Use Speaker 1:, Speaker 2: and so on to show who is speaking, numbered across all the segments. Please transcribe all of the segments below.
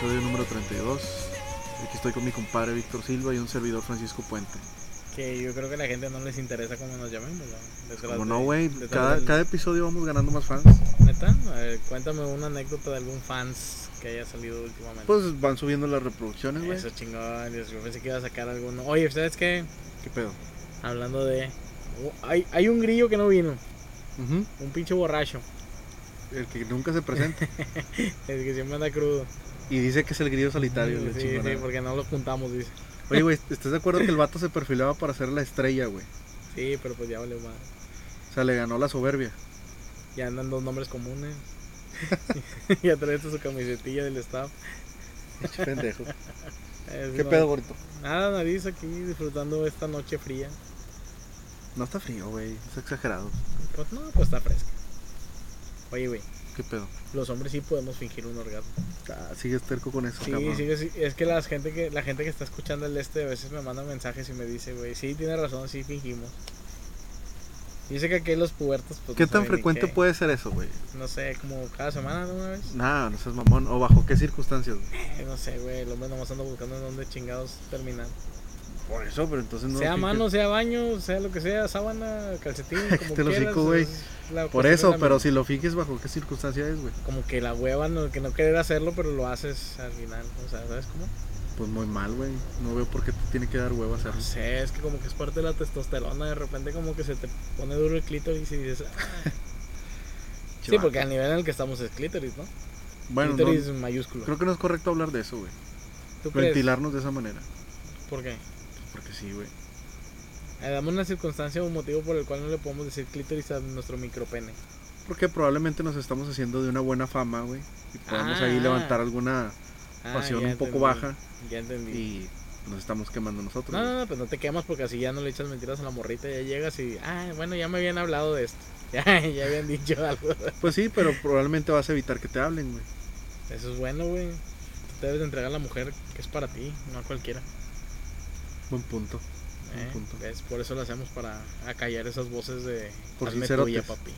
Speaker 1: episodio número 32. Aquí estoy con mi compadre Víctor Silva y un servidor Francisco Puente.
Speaker 2: Que yo creo que a la gente no les interesa cómo nos llamemos,
Speaker 1: Como no, güey, cada,
Speaker 2: del-
Speaker 1: cada episodio vamos ganando más fans.
Speaker 2: ¿Neta? A ver, cuéntame una anécdota de algún fans que haya salido últimamente.
Speaker 1: Pues van subiendo las reproducciones, güey.
Speaker 2: Eso chingón, Dios, yo pensé que iba a sacar alguno. Oye, ¿sabes qué?
Speaker 1: ¿Qué pedo?
Speaker 2: Hablando de... Oh, Hay, hay un grillo que no vino,
Speaker 1: Ujú.
Speaker 2: un pinche borracho,
Speaker 1: El que nunca se presenta.
Speaker 2: el que siempre anda crudo.
Speaker 1: Y dice que es el grillo solitario. la
Speaker 2: sí,
Speaker 1: chingona.
Speaker 2: sí, porque no lo juntamos, dice.
Speaker 1: Oye, güey, ¿estás de acuerdo que el vato se perfilaba para ser la estrella, güey?
Speaker 2: Sí, pero pues ya vale más.
Speaker 1: O sea, le ganó la soberbia.
Speaker 2: Ya andan dos nombres comunes. ya trae su camisetilla del staff.
Speaker 1: Pinche pendejo.
Speaker 2: Es
Speaker 1: ¿Qué
Speaker 2: no-
Speaker 1: pedo, gordito?
Speaker 2: Nada, nariz aquí disfrutando esta noche fría.
Speaker 1: No está frío, güey. Es exagerado.
Speaker 2: Pues no, pues está fresca. Oye, güey,
Speaker 1: ¿Qué pedo?
Speaker 2: los hombres sí podemos fingir un orgasmo.
Speaker 1: Ah, sigues terco con eso,
Speaker 2: Sí,
Speaker 1: cabrón.
Speaker 2: sí, sí, es que la gente que la gente que está escuchando el este a veces me manda mensajes y me dice, güey, sí, tiene razón, sí fingimos. Dice que aquí los pubertos, pues
Speaker 1: ¿Qué
Speaker 2: no
Speaker 1: tan frecuente
Speaker 2: qué.
Speaker 1: puede ser eso, güey?
Speaker 2: No sé, como cada semana, ¿no? Una vez.
Speaker 1: Nah, no seas mamón. ¿O bajo qué circunstancias? güey?
Speaker 2: Eh, no sé, güey, el hombre nomás anda buscando en dónde chingados terminar.
Speaker 1: Por eso, pero entonces no.
Speaker 2: sea mano, sea baño, sea lo que sea, sábana, calcetín, como
Speaker 1: Te lo
Speaker 2: quieras.
Speaker 1: güey.
Speaker 2: es
Speaker 1: Por eso, pero si lo finges, ¿bajo qué circunstancia es, güey?
Speaker 2: Como que la hueva, no, que no querer hacerlo, pero lo haces al final. O sea, ¿sabes cómo?
Speaker 1: Pues muy mal, güey. No veo por qué te tiene que dar huevo hacerlo.
Speaker 2: No sé, es que como que es parte de la testosterona. De repente, como que se te pone duro el clítoris y dices. "Ah". sí, porque al nivel en el que estamos es clítoris, ¿no?
Speaker 1: Bueno, no-
Speaker 2: clítoris mayúsculo.
Speaker 1: creo que no es correcto hablar de eso, güey. Ventilarnos de esa manera.
Speaker 2: ¿Por qué?
Speaker 1: Porque sí, güey.
Speaker 2: Dame una circunstancia o un motivo por el cual no le podemos decir clítoris a nuestro micropene.
Speaker 1: Porque probablemente nos estamos haciendo de una buena fama, güey. Y podemos
Speaker 2: Ah.
Speaker 1: ahí levantar alguna
Speaker 2: Ah,
Speaker 1: pasión un poco
Speaker 2: entendí,
Speaker 1: baja.
Speaker 2: Ya entendí.
Speaker 1: Y nos estamos quemando nosotros.
Speaker 2: No, no, no, pues no te quemas porque así ya no le echas mentiras a la morrita. Ya llegas y, ah, bueno, ya me habían hablado de esto. Ya, ya habían dicho algo.
Speaker 1: Pues sí, pero probablemente vas a evitar que te hablen, güey.
Speaker 2: Eso es bueno, güey. Tú te debes de entregar a la mujer que es para ti, no a cualquiera.
Speaker 1: Buen punto.
Speaker 2: ¿eh?
Speaker 1: Buen punto.
Speaker 2: ¿Ves? Por eso lo hacemos para acallar esas voces de
Speaker 1: Por sincerotes.
Speaker 2: papi.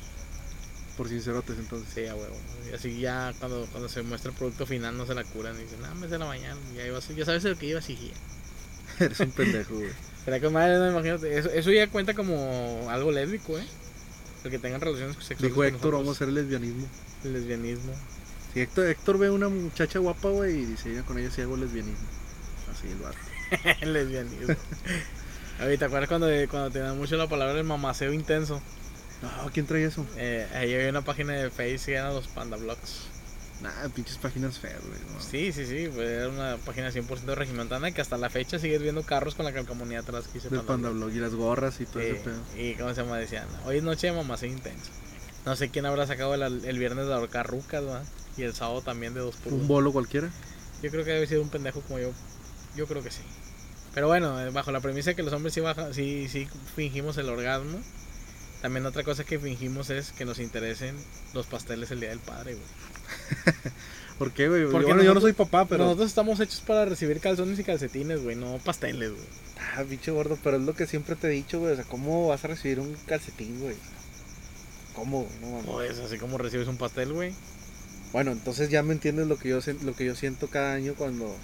Speaker 1: Por sincerotes, entonces.
Speaker 2: Sí, a huevo. Y así ya cuando, cuando se muestra el producto final no se la curan y dicen, ah, me se la mañana. Ya, ibas- ya sabes el que iba a seguir.
Speaker 1: Eres un pendejo, güey.
Speaker 2: Pero que madre, no imagínate. Eso, eso ya cuenta como algo lésbico, ¿eh? El que tengan relaciones sexuales.
Speaker 1: Dijo Héctor, vamos a hacer lesbianismo.
Speaker 2: El lesbianismo.
Speaker 1: Si Héctor, Héctor ve una muchacha guapa, güey, y dice, "Mira, con ella sí hago lesbianismo. Así el vato.
Speaker 2: El lesbianismo. Oye, ¿te acuerdas cuando, cuando tenían mucho la palabra el mamaceo intenso?
Speaker 1: No, ¿quién trae eso?
Speaker 2: Eh, ahí había una página de Facebook que eran los Panda Blogs.
Speaker 1: Nah, pinches páginas feas, güey. no.
Speaker 2: Sí, sí, sí, pues era una página 100% regimontana que hasta la fecha sigues viendo carros con la calcamonía atrás que
Speaker 1: Del
Speaker 2: Panda Blog.
Speaker 1: Y las gorras y todo
Speaker 2: Sí,
Speaker 1: ese pedo.
Speaker 2: y cómo se llama, decían, hoy es noche de mamaceo intenso. No sé quién habrá sacado el, el viernes de ahorcar rucas, ¿verdad? Y el sábado también de dos por
Speaker 1: Un bolo cualquiera.
Speaker 2: Yo creo que debe sido un pendejo como yo. Yo creo que sí. Pero bueno, eh, bajo la premisa de que los hombres sí, baja, sí, sí fingimos el orgasmo. También otra cosa que fingimos es que nos interesen los pasteles el Día del Padre, güey.
Speaker 1: ¿Por qué, güey?
Speaker 2: Porque
Speaker 1: Bueno, yo no soy papá, pero.
Speaker 2: Nosotros estamos hechos para recibir calzones y calcetines, güey, no pasteles, güey.
Speaker 1: Ah, bicho gordo, pero es lo que siempre te he dicho, güey. O sea, ¿cómo vas a recibir un calcetín, güey? ¿Cómo? güey? No mames.
Speaker 2: Pues así como recibes un pastel, güey.
Speaker 1: Bueno, entonces ya me entiendes lo que yo lo que yo siento cada año cuando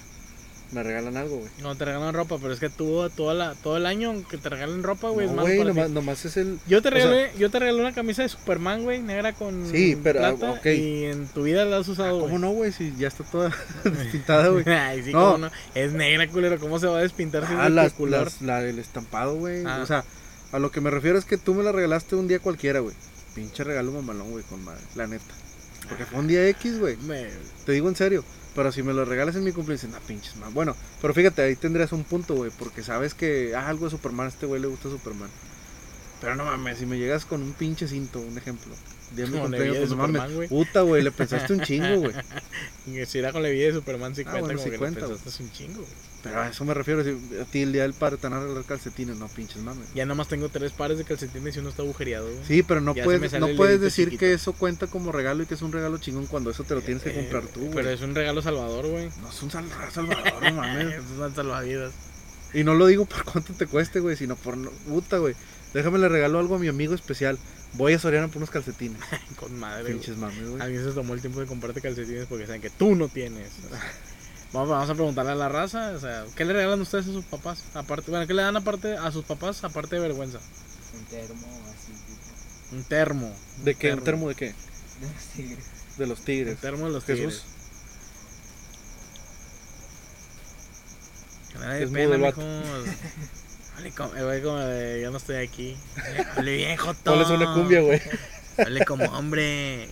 Speaker 1: me regalan algo, güey.
Speaker 2: No te regalan ropa, pero es que tú toda la, todo el año que te regalen ropa, güey,
Speaker 1: No, güey, nomás, nomás es el.
Speaker 2: Yo te
Speaker 1: o sea-
Speaker 2: regalé, yo te regalé una camisa de Superman, güey, negra con
Speaker 1: Sí, pero, ah,
Speaker 2: plata
Speaker 1: ok.
Speaker 2: y en tu vida la has usado,
Speaker 1: ¿Cómo
Speaker 2: güey.
Speaker 1: no, güey? Si ya está toda despintada, güey.
Speaker 2: Ay, sí,
Speaker 1: No.
Speaker 2: cómo no. Es negra, culero. ¿Cómo se va a despintar
Speaker 1: Ah,
Speaker 2: de
Speaker 1: las,
Speaker 2: color?
Speaker 1: las- la, el estampado, güey.
Speaker 2: Ah.
Speaker 1: O sea, a lo que me refiero es que tú me la regalaste un día cualquiera, güey. Pinche regalo mamalón, güey, con madre. La neta. Porque fue un día X, güey. Te digo en serio. Pero si me lo regalas en mi cumpleaños, dicen, ah, pinches, man. Bueno, pero fíjate, ahí tendrías un punto, güey. Porque sabes que, ah, algo de Superman, a este güey le gusta Superman. Pero no mames, si me llegas con un pinche cinto, un ejemplo. Día de mi cumpleaños, pues no mames.
Speaker 2: Superman, güey.
Speaker 1: Puta, güey, le pensaste un chingo, güey.
Speaker 2: y si era con la vida de Superman, sí
Speaker 1: Ah,
Speaker 2: cuenta
Speaker 1: bueno,
Speaker 2: como
Speaker 1: sí
Speaker 2: que
Speaker 1: cuenta,
Speaker 2: le pensaste un chingo, güey.
Speaker 1: Pero a eso me refiero. Si a ti el día del padre te van a regalar calcetines, no pinches mames.
Speaker 2: Ya nomás tengo tres pares de calcetines y uno está agujereado, güey.
Speaker 1: Sí, pero no
Speaker 2: Ya
Speaker 1: puedes, no puedes decir
Speaker 2: chiquito.
Speaker 1: que eso cuenta como regalo y que es un regalo chingón cuando eso te lo tienes que comprar tú,
Speaker 2: Eh,
Speaker 1: güey.
Speaker 2: Pero es un regalo salvador, güey.
Speaker 1: No es un sal- salvador, no mames.
Speaker 2: Es un salvavidas.
Speaker 1: Y no lo digo por cuánto te cueste, güey, sino por puta, güey. Déjame le regalo algo a mi amigo especial. Voy a Soriana por unos calcetines.
Speaker 2: Con madre.
Speaker 1: Pinches mames, güey.
Speaker 2: Alguien se tomó el tiempo de comprarte calcetines porque saben que tú no tienes. Vamos, vamos a preguntarle a la raza, o sea, ¿qué le regalan ustedes a sus papás? Aparte, bueno, ¿qué le dan aparte a sus papás aparte de vergüenza?
Speaker 3: Un termo así, tipo.
Speaker 2: Un termo.
Speaker 1: ¿De qué? ¿Un termo de qué?
Speaker 3: De los tigres.
Speaker 1: De los
Speaker 2: Un
Speaker 1: tigres.
Speaker 2: termo de los
Speaker 1: Jesús.
Speaker 2: tigres. Que nadie
Speaker 1: Es
Speaker 2: pena,
Speaker 1: el
Speaker 2: mijo. Hable como, güey, como de, yo no estoy aquí. Hable bien, Joto.
Speaker 1: Ponles una cumbia, güey.
Speaker 2: Hable como hombre.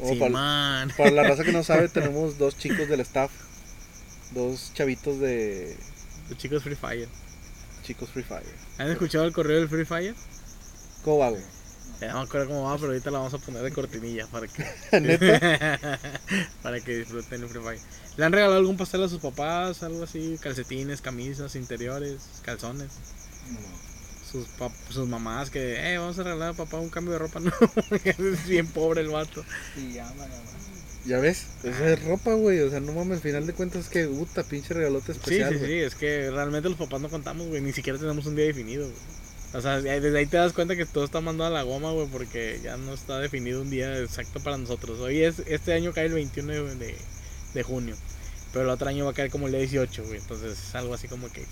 Speaker 1: O para, para la raza que no sabe, tenemos dos chicos del staff. Dos chavitos de
Speaker 2: Los chicos Free Fire.
Speaker 1: chicos Free Fire.
Speaker 2: ¿Han escuchado el correo del Free Fire?
Speaker 1: ¿Cómo va, güey?
Speaker 2: Ya no me acuerdo cómo va, pero ahorita la vamos a poner de cortinilla para que, para que disfruten el Free Fire. ¿Le han regalado algún pastel a sus papás? Algo así, calcetines, camisas, interiores, calzones.
Speaker 3: No.
Speaker 2: Sus, pap- sus mamás que, eh, vamos a regalar a papá un cambio de ropa. No, es bien pobre el vato.
Speaker 3: Sí, llama, llama.
Speaker 1: Ya ves, esa es ropa, güey. O sea, no mames, al final de cuentas es que, puta, pinche regalote
Speaker 2: Sí,
Speaker 1: especial.
Speaker 2: sí,
Speaker 1: güey.
Speaker 2: sí, es que realmente los papás no contamos, güey, ni siquiera tenemos un día definido, güey. O sea, desde ahí te das cuenta que todo está mandado a la goma, güey, porque ya no está definido un día exacto para nosotros. Hoy es, este año cae el 21 de, de, de junio, pero el otro año va a caer como el día 18, güey, entonces es algo así como que X.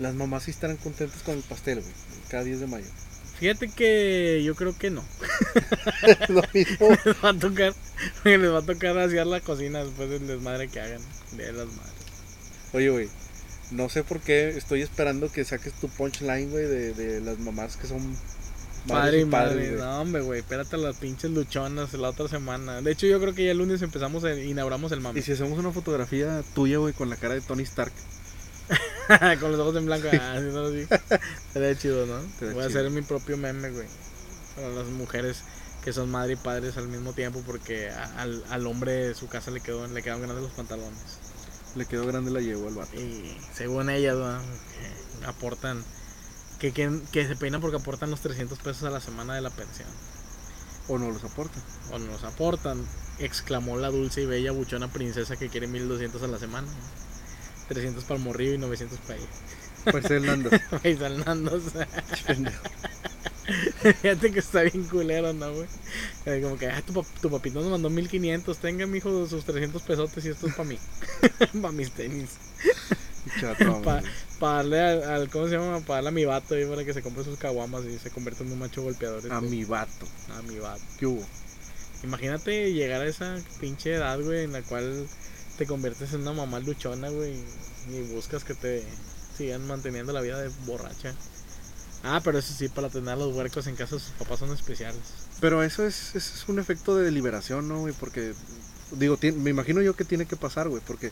Speaker 1: Las mamás sí estarán contentas con el pastel, güey. Cada 10 de mayo.
Speaker 2: Fíjate que yo creo que no.
Speaker 1: Lo mismo.
Speaker 2: les va a tocar, les va a tocar hacer la cocina después del desmadre que hagan de las madres.
Speaker 1: Oye, güey. No sé por qué estoy esperando que saques tu punchline, güey, de, de las mamás que son
Speaker 2: Padre y madre, no hombre, güey, espérate a las pinches luchonas la otra semana. De hecho, yo creo que ya el lunes empezamos, el, inauguramos el mame.
Speaker 1: Y si hacemos una fotografía tuya, güey, con la cara de Tony Stark.
Speaker 2: Con los ojos en blanco, ah, así no así. Sería chido, ¿no? Voy a
Speaker 1: chido.
Speaker 2: hacer mi propio meme, güey. Para las mujeres que son madre y padres al mismo tiempo porque a- al, al hombre de su casa le quedó le quedaron grandes los pantalones.
Speaker 1: Le quedó grande la yegua al vato.
Speaker 2: Y según ellas, ¿no? que aportan que, que, que se peinan porque aportan los 300 pesos a la semana de la pensión.
Speaker 1: O no los aporta.
Speaker 2: O nos aportan, exclamó la dulce y bella buchona princesa que quiere 1200 a la semana. 300 para el morrillo y 900 para ella.
Speaker 1: Parece el Nando.
Speaker 2: Ahí salnando, o sea,
Speaker 1: Pendejo.
Speaker 2: Fíjate que está bien culero, ¿no, güey? Eh, Como que, ah, tu, pap- tu papito nos mandó 1500, tenga, mijo, sus 300 pesotes y esto es para mí. para mis tenis. Pa-. Para darle al, al- ¿cómo se llama? Para darle a mi vato ahí para que se compre sus caguamas y se convierta en un macho golpeador.
Speaker 1: A mi vato.
Speaker 2: A mi vato.
Speaker 1: ¿Qué hubo?
Speaker 2: Imagínate llegar a esa pinche edad, güey, en la cual te conviertes en una mamá luchona, güey, y buscas que te sigan manteniendo la vida de borracha. Ah, pero eso sí, para tener a los huercos en casa, sus papás son especiales.
Speaker 1: Pero eso es, eso es un efecto de liberación, ¿no, güey? Porque, digo, ti- me imagino yo que tiene que pasar, güey, porque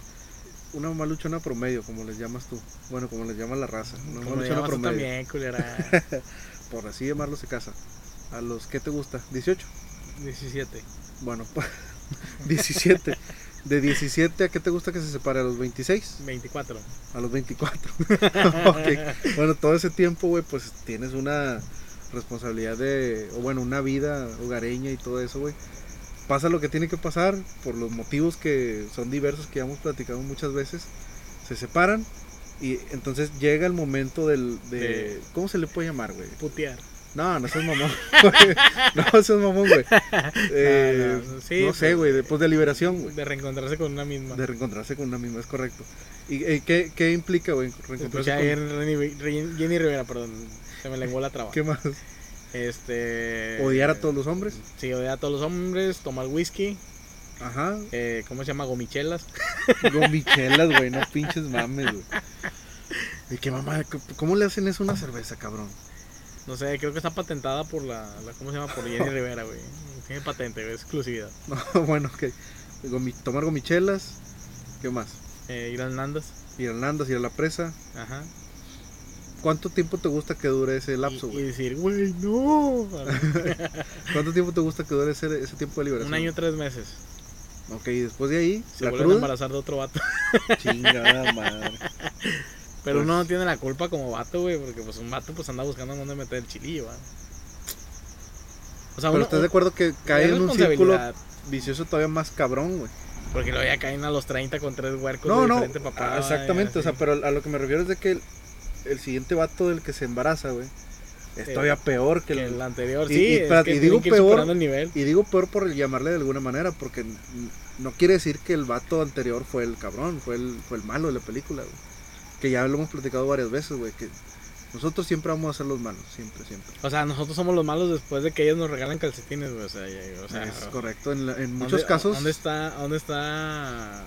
Speaker 1: una mamá luchona promedio, como les llamas tú, bueno, como les llama la raza, una mamá
Speaker 2: Como
Speaker 1: luchona promedio,
Speaker 2: también, culera.
Speaker 1: por así llamarlo, se casa. ¿A los qué te gusta? ¿18?
Speaker 2: 17.
Speaker 1: Bueno, 17. De 17 a qué te gusta que se separe, a los 26,
Speaker 2: 24.
Speaker 1: a los 24. Ok. Bueno, todo ese tiempo, güey, pues tienes una responsabilidad de, o bueno, una vida hogareña y todo eso, güey. Pasa lo que tiene que pasar por los motivos que son diversos que ya hemos platicado muchas veces. Se separan y entonces llega el momento del de,
Speaker 2: De-
Speaker 1: ¿cómo se le puede llamar, güey?
Speaker 2: Putear.
Speaker 1: No, no seas mamón. no seas mamón, güey. Eh,
Speaker 2: No,
Speaker 1: no,
Speaker 2: no, sí,
Speaker 1: sé,
Speaker 2: pues,
Speaker 1: güey, después de liberación, güey.
Speaker 2: De reencontrarse con una misma.
Speaker 1: De reencontrarse con una misma, es correcto. ¿Y eh, qué, qué implica, güey? Reencontrarse
Speaker 2: Escuché
Speaker 1: con...
Speaker 2: Jenny, Jenny- Jenny Rivera, perdón. Se me lenguó la traba.
Speaker 1: ¿Qué más?
Speaker 2: Este.
Speaker 1: ¿Odiar a todos los hombres?
Speaker 2: Sí, odiar a todos los hombres, tomar whisky,
Speaker 1: Ajá.
Speaker 2: eh, ¿cómo se llama? Gomichelas.
Speaker 1: Gomichelas, güey, no pinches mames, güey. ¿Y qué mamá? ¿Cómo le hacen eso a una cerveza, cabrón?
Speaker 2: No sé, creo que está patentada por la, la- ¿cómo se llama? Por Jenny Rivera, güey. Tiene patente, güey, exclusividad.
Speaker 1: No, bueno, ok. Gomi- tomar gomichelas. ¿Qué más?
Speaker 2: Eh, ir al Nandas.
Speaker 1: Ir a Nandas, ir a la presa.
Speaker 2: Ajá.
Speaker 1: ¿Cuánto tiempo te gusta que dure ese lapso,
Speaker 2: y, y
Speaker 1: güey?
Speaker 2: decir, güey, no.
Speaker 1: ¿Cuánto tiempo te gusta que dure ese, ese tiempo de liberación?
Speaker 2: Un año, tres meses.
Speaker 1: Ok, y después de ahí,
Speaker 2: Se
Speaker 1: la
Speaker 2: vuelven a
Speaker 1: cruda.
Speaker 2: embarazar de otro vato.
Speaker 1: Chingada madre.
Speaker 2: Pero
Speaker 1: Pues-
Speaker 2: uno no tiene la culpa como vato, güey, porque pues un vato pues anda buscando dónde meter el chilillo, ¿va? O sea,
Speaker 1: Pero
Speaker 2: uno,
Speaker 1: estás de acuerdo que cae en un círculo vicioso todavía más cabrón, güey.
Speaker 2: Porque luego ya caen a los 30 con tres huercos
Speaker 1: No,
Speaker 2: de
Speaker 1: no,
Speaker 2: diferente papá.
Speaker 1: ah, exactamente, o sea, pero a lo que me refiero es de que el siguiente vato del que se embaraza, güey, es todavía peor que
Speaker 2: Que
Speaker 1: el,
Speaker 2: el anterior,
Speaker 1: Y-
Speaker 2: sí.
Speaker 1: y
Speaker 2: es
Speaker 1: espérate,
Speaker 2: que
Speaker 1: y digo peor,
Speaker 2: el nivel.
Speaker 1: Y digo peor por llamarle de alguna manera, porque no quiere decir que el vato anterior fue el cabrón, fue el, fue el malo de la película, güey. Que ya lo hemos platicado varias veces, güey, que nosotros siempre vamos a ser los malos, siempre, siempre.
Speaker 2: O sea, nosotros somos los malos después de que ellos nos regalan calcetines, güey. O sea, o sea,
Speaker 1: es correcto, en, la- en
Speaker 2: ¿dónde-
Speaker 1: muchos casos...
Speaker 2: ¿Dónde está, dónde está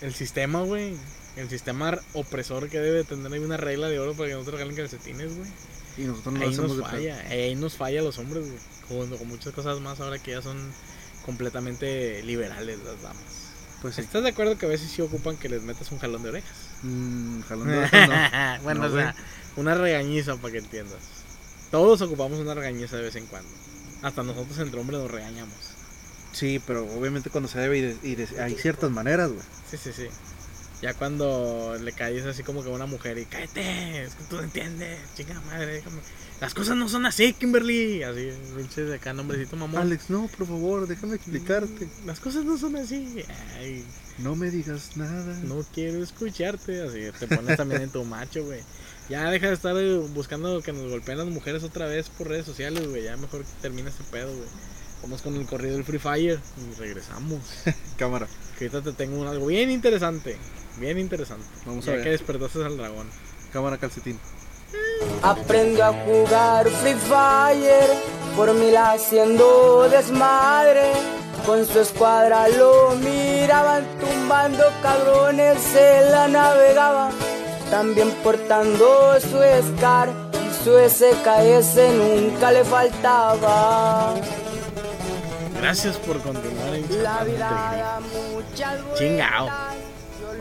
Speaker 2: el sistema, güey? El sistema opresor que debe tener ahí una regla de oro para que no te regalen calcetines, güey.
Speaker 1: Y nosotros no lo
Speaker 2: Ahí
Speaker 1: hacemos
Speaker 2: nos
Speaker 1: de
Speaker 2: falla, ahí nos falla a los hombres, güey. Con muchas cosas más ahora que ya son completamente liberales las damas.
Speaker 1: Pues sí.
Speaker 2: ¿Estás de acuerdo que a veces sí ocupan que les metas un jalón de orejas?
Speaker 1: Mm, jalón de orejas, no.
Speaker 2: bueno,
Speaker 1: No,
Speaker 2: o sea, una regañiza para que entiendas. Todos ocupamos una regañiza de vez en cuando. Hasta nosotros entre hombres nos regañamos.
Speaker 1: Sí, pero obviamente cuando se debe y, de- y de- hay ciertas maneras, güey.
Speaker 2: Sí, sí, sí. Ya cuando le caes así como que a una mujer y cállate, es que tú no entiendes, chica madre, déjame. Las cosas no son así, Kimberly. Así, pinche de acá, nombrecito mamón.
Speaker 1: Alex, no, por favor, déjame explicarte.
Speaker 2: Las cosas no son así. Ay,
Speaker 1: No me digas nada.
Speaker 2: no quiero escucharte. Así te pones también en tu macho, güey. Ya deja de estar eh, buscando que nos golpeen las mujeres otra vez por redes sociales, güey. Ya mejor termina este pedo, güey. Vamos con el corrido del Free Fire y regresamos.
Speaker 1: Cámara.
Speaker 2: Que ahorita te tengo un- algo bien interesante. Bien interesante.
Speaker 1: Vamos a
Speaker 2: ya
Speaker 1: ver.
Speaker 2: que despertaste al dragón.
Speaker 1: Cámara calcetín.
Speaker 4: Aprendo a jugar Free Fire, por mil haciendo desmadre. Con su escuadra lo miraban, tumbando cabrones, se la navegaban. También portando su Scar y su SKS nunca le faltaba.
Speaker 2: Gracias por continuar en
Speaker 4: La
Speaker 2: Charlando
Speaker 4: vida
Speaker 2: Entre
Speaker 4: da muchas vueltas.
Speaker 2: Chingao.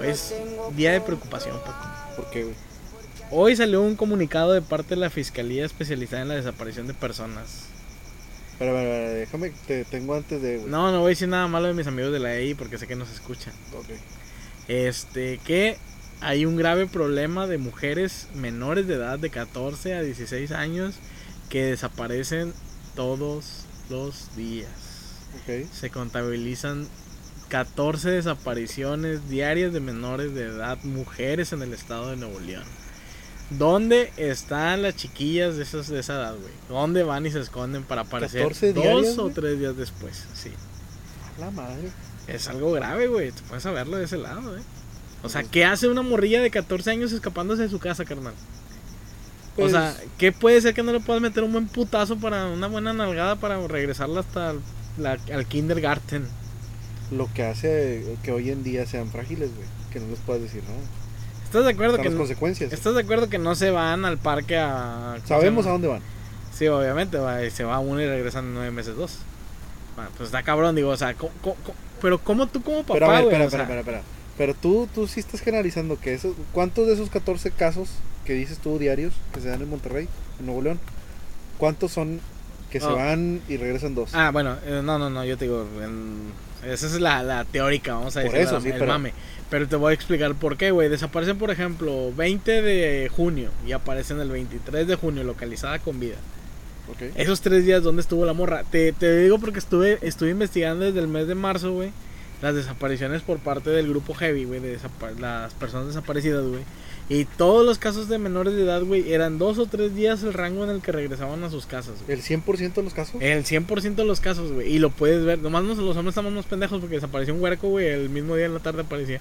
Speaker 2: Es día de preocupación, Paco.
Speaker 1: ¿Por qué, güey?
Speaker 2: Hoy salió un comunicado de parte de la Fiscalía especializada en la desaparición de personas.
Speaker 1: Espera, espera, espera, déjame, te tengo antes de, güey.
Speaker 2: No, no voy a decir nada malo de mis amigos de la EI porque sé que nos escuchan.
Speaker 1: Ok.
Speaker 2: Este, que hay un grave problema de mujeres menores de edad de 14 a 16 años que desaparecen todos los días.
Speaker 1: Ok.
Speaker 2: Se contabilizan 14 desapariciones diarias de menores de edad, mujeres en el estado de Nuevo León. ¿Dónde están las chiquillas de, esas, de esa edad, güey? ¿Dónde van y se esconden para aparecer
Speaker 1: 14
Speaker 2: dos
Speaker 1: diarias,
Speaker 2: o tres días después? Sí.
Speaker 1: La madre.
Speaker 2: Es algo grave, güey. Te puedes saberlo de ese lado, eh. O sea, ¿qué hace una morrilla de 14 años escapándose de su casa, carnal?
Speaker 1: Pues,
Speaker 2: o sea, ¿qué puede ser que no le puedas meter un buen putazo para una buena nalgada para regresarla hasta la- al kindergarten?
Speaker 1: Lo que hace que hoy en día sean frágiles, güey. Que no les puedas decir nada.
Speaker 2: ¿Estás de acuerdo
Speaker 1: Están
Speaker 2: que
Speaker 1: las
Speaker 2: no,
Speaker 1: consecuencias.
Speaker 2: ¿Estás de acuerdo que no se van al parque a... ¿cómo se
Speaker 1: Sabemos a dónde van.
Speaker 2: Sí, obviamente, va, y se va uno y regresan nueve meses dos. Bueno, pues está cabrón, digo, o sea, ¿cómo- cómo- pero como tú como papá,
Speaker 1: Pero a ver,
Speaker 2: güey,
Speaker 1: espera,
Speaker 2: o sea,
Speaker 1: espera, espera, espera. Pero tú, tú sí estás generalizando que esos, ¿cuántos de esos 14 casos que dices tú diarios que se dan en Monterrey, en Nuevo León, cuántos son que se
Speaker 2: Oh.
Speaker 1: van y regresan dos?
Speaker 2: Ah, bueno, eh, no, no, no, yo te digo, en- esa es la, la teórica, vamos a
Speaker 1: Por
Speaker 2: decir,
Speaker 1: eso,
Speaker 2: la-
Speaker 1: sí,
Speaker 2: el
Speaker 1: pero-
Speaker 2: mame. Pero te voy a explicar por qué, güey. Desaparecen, por ejemplo, 20 de junio y aparecen el 23 de junio, localizada con vida.
Speaker 1: Ok.
Speaker 2: Esos tres días, ¿dónde estuvo la morra? Te, te digo porque estuve, estuve investigando desde el mes de marzo, güey. Las desapariciones por parte del grupo Heavy, güey. De las personas desaparecidas, güey. Y todos los casos de menores de edad, güey, eran dos o tres días el rango en el que regresaban a sus casas, güey.
Speaker 1: ¿El 100% de los casos?
Speaker 2: El 100% de los casos, güey. Y lo puedes ver. Nomás nos- los hombres estamos más pendejos porque desapareció un huerco, güey. El mismo día en la tarde aparecía.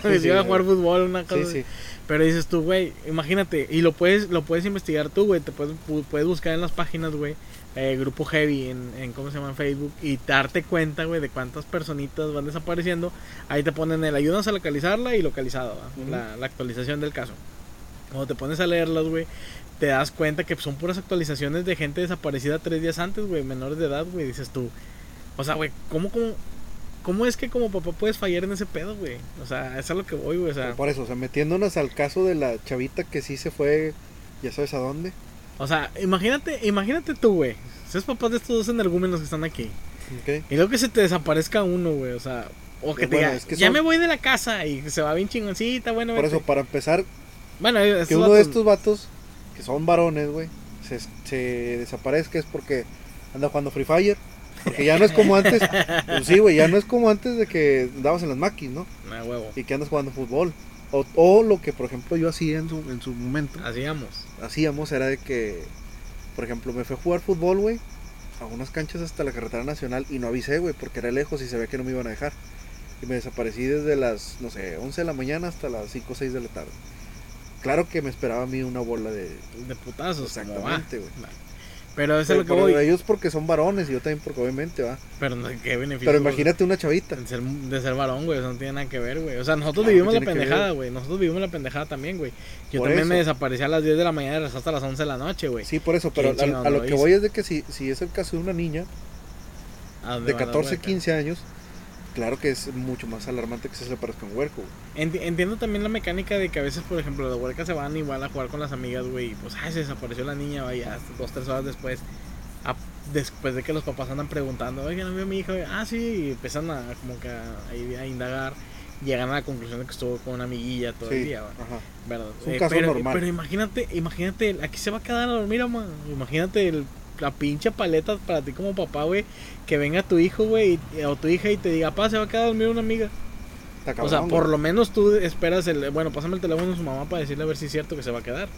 Speaker 2: Se
Speaker 1: sí,
Speaker 2: iba a jugar fútbol, una cosa.
Speaker 1: sí, sí.
Speaker 2: Pero dices tú, güey, imagínate, y lo puedes, lo puedes investigar tú, güey, te puedes, pu- puedes buscar en las páginas, güey, eh, Grupo Heavy en, en, ¿cómo se llama? En Facebook, y darte cuenta, güey, de cuántas personitas van desapareciendo. Ahí te ponen el ayudas a localizarla y.
Speaker 1: Ujú.
Speaker 2: la, la actualización del caso. Cuando te pones a leerlas, güey, te das cuenta que son puras actualizaciones de gente desaparecida tres días antes, güey, menores de edad, güey, dices tú. O sea, güey, ¿cómo, cómo, ¿cómo es que como papá puedes fallar en ese pedo, güey? O sea, es a lo que voy, güey, o sea...
Speaker 1: Por eso, o sea, metiéndonos al caso de la chavita que sí se fue, ya sabes a dónde.
Speaker 2: O sea, imagínate, imagínate tú, güey. Seas papás de estos dos energúmenos que están aquí. Y luego que se te desaparezca uno, güey. O sea, o que te
Speaker 1: bueno,
Speaker 2: diga,
Speaker 1: es que
Speaker 2: ya
Speaker 1: son-
Speaker 2: me voy de la casa y se va bien chingoncita, bueno,
Speaker 1: Por
Speaker 2: vete".
Speaker 1: eso, para empezar,
Speaker 2: Bueno,
Speaker 1: que uno de estos vatos, que son varones, güey, se, se desaparezca es porque anda jugando Free Fire. Porque ya no es como antes. pues sí, güey, ya no es como antes de que andabas en las maquis, ¿no?
Speaker 2: Ah, huevo.
Speaker 1: Y que andas jugando fútbol. O, o lo que, por ejemplo, yo hacía en su, en su momento,
Speaker 2: Hacíamos.
Speaker 1: hacíamos era de que, por ejemplo, me fui a jugar fútbol, güey, a unas canchas hasta la carretera nacional y no avisé, güey, porque era lejos y se ve que no me iban a dejar. Y me desaparecí desde las, no sé, 11 de la mañana hasta las 5 o 6 de la tarde. Claro que me esperaba a mí una bola de...
Speaker 2: De putazos.
Speaker 1: Exactamente, güey.
Speaker 2: Pero eso es lo que voy.
Speaker 1: ellos porque son varones y yo también porque obviamente va.
Speaker 2: Pero no, qué beneficio.
Speaker 1: Pero imagínate una chavita.
Speaker 2: De ser, de ser varón, güey, eso no tiene nada que ver, güey. O sea, nosotros
Speaker 1: Claro,
Speaker 2: vivimos la pendejada, güey. Nosotros vivimos la pendejada también, güey. Yo
Speaker 1: Por
Speaker 2: también me desaparecí a las 10 de la mañana y hasta las 11 de la noche, güey.
Speaker 1: Sí, por eso, pero
Speaker 2: ¿Quién
Speaker 1: a,
Speaker 2: lo
Speaker 1: lo que
Speaker 2: hizo?
Speaker 1: voy es de que si, si es el caso de una niña
Speaker 2: ¿A dónde
Speaker 1: de
Speaker 2: van las
Speaker 1: 14,
Speaker 2: huercas?
Speaker 1: 15 años, claro que es mucho más alarmante que se le parezca un huerco.
Speaker 2: entiendo también la mecánica de que a veces, por ejemplo, las huercas se van igual a jugar con las amigas, güey. Y pues, ay, se desapareció la niña, vaya, hasta dos, tres horas después. a- después de que los papás andan preguntando, oye, no vio a mi hija, güey?". ah, sí, y empiezan a, como que a, a- indagar. Llegan a la conclusión de que estuvo con una amiguilla todo el día, güey.
Speaker 1: ajá.
Speaker 2: ¿verdad?
Speaker 1: Es un
Speaker 2: Eh,
Speaker 1: caso
Speaker 2: pero,
Speaker 1: normal.
Speaker 2: pero imagínate, imagínate, aquí se va a quedar a dormir, man. Imagínate el- la pinche paleta para ti como papá, güey. Que venga tu hijo, güey, y- o tu hija y te diga, papá, se va a quedar a dormir una amiga. O sea, por
Speaker 1: güey.
Speaker 2: lo menos tú esperas el. Bueno, pásame el teléfono de su mamá para decirle a ver si es cierto que se va a quedar.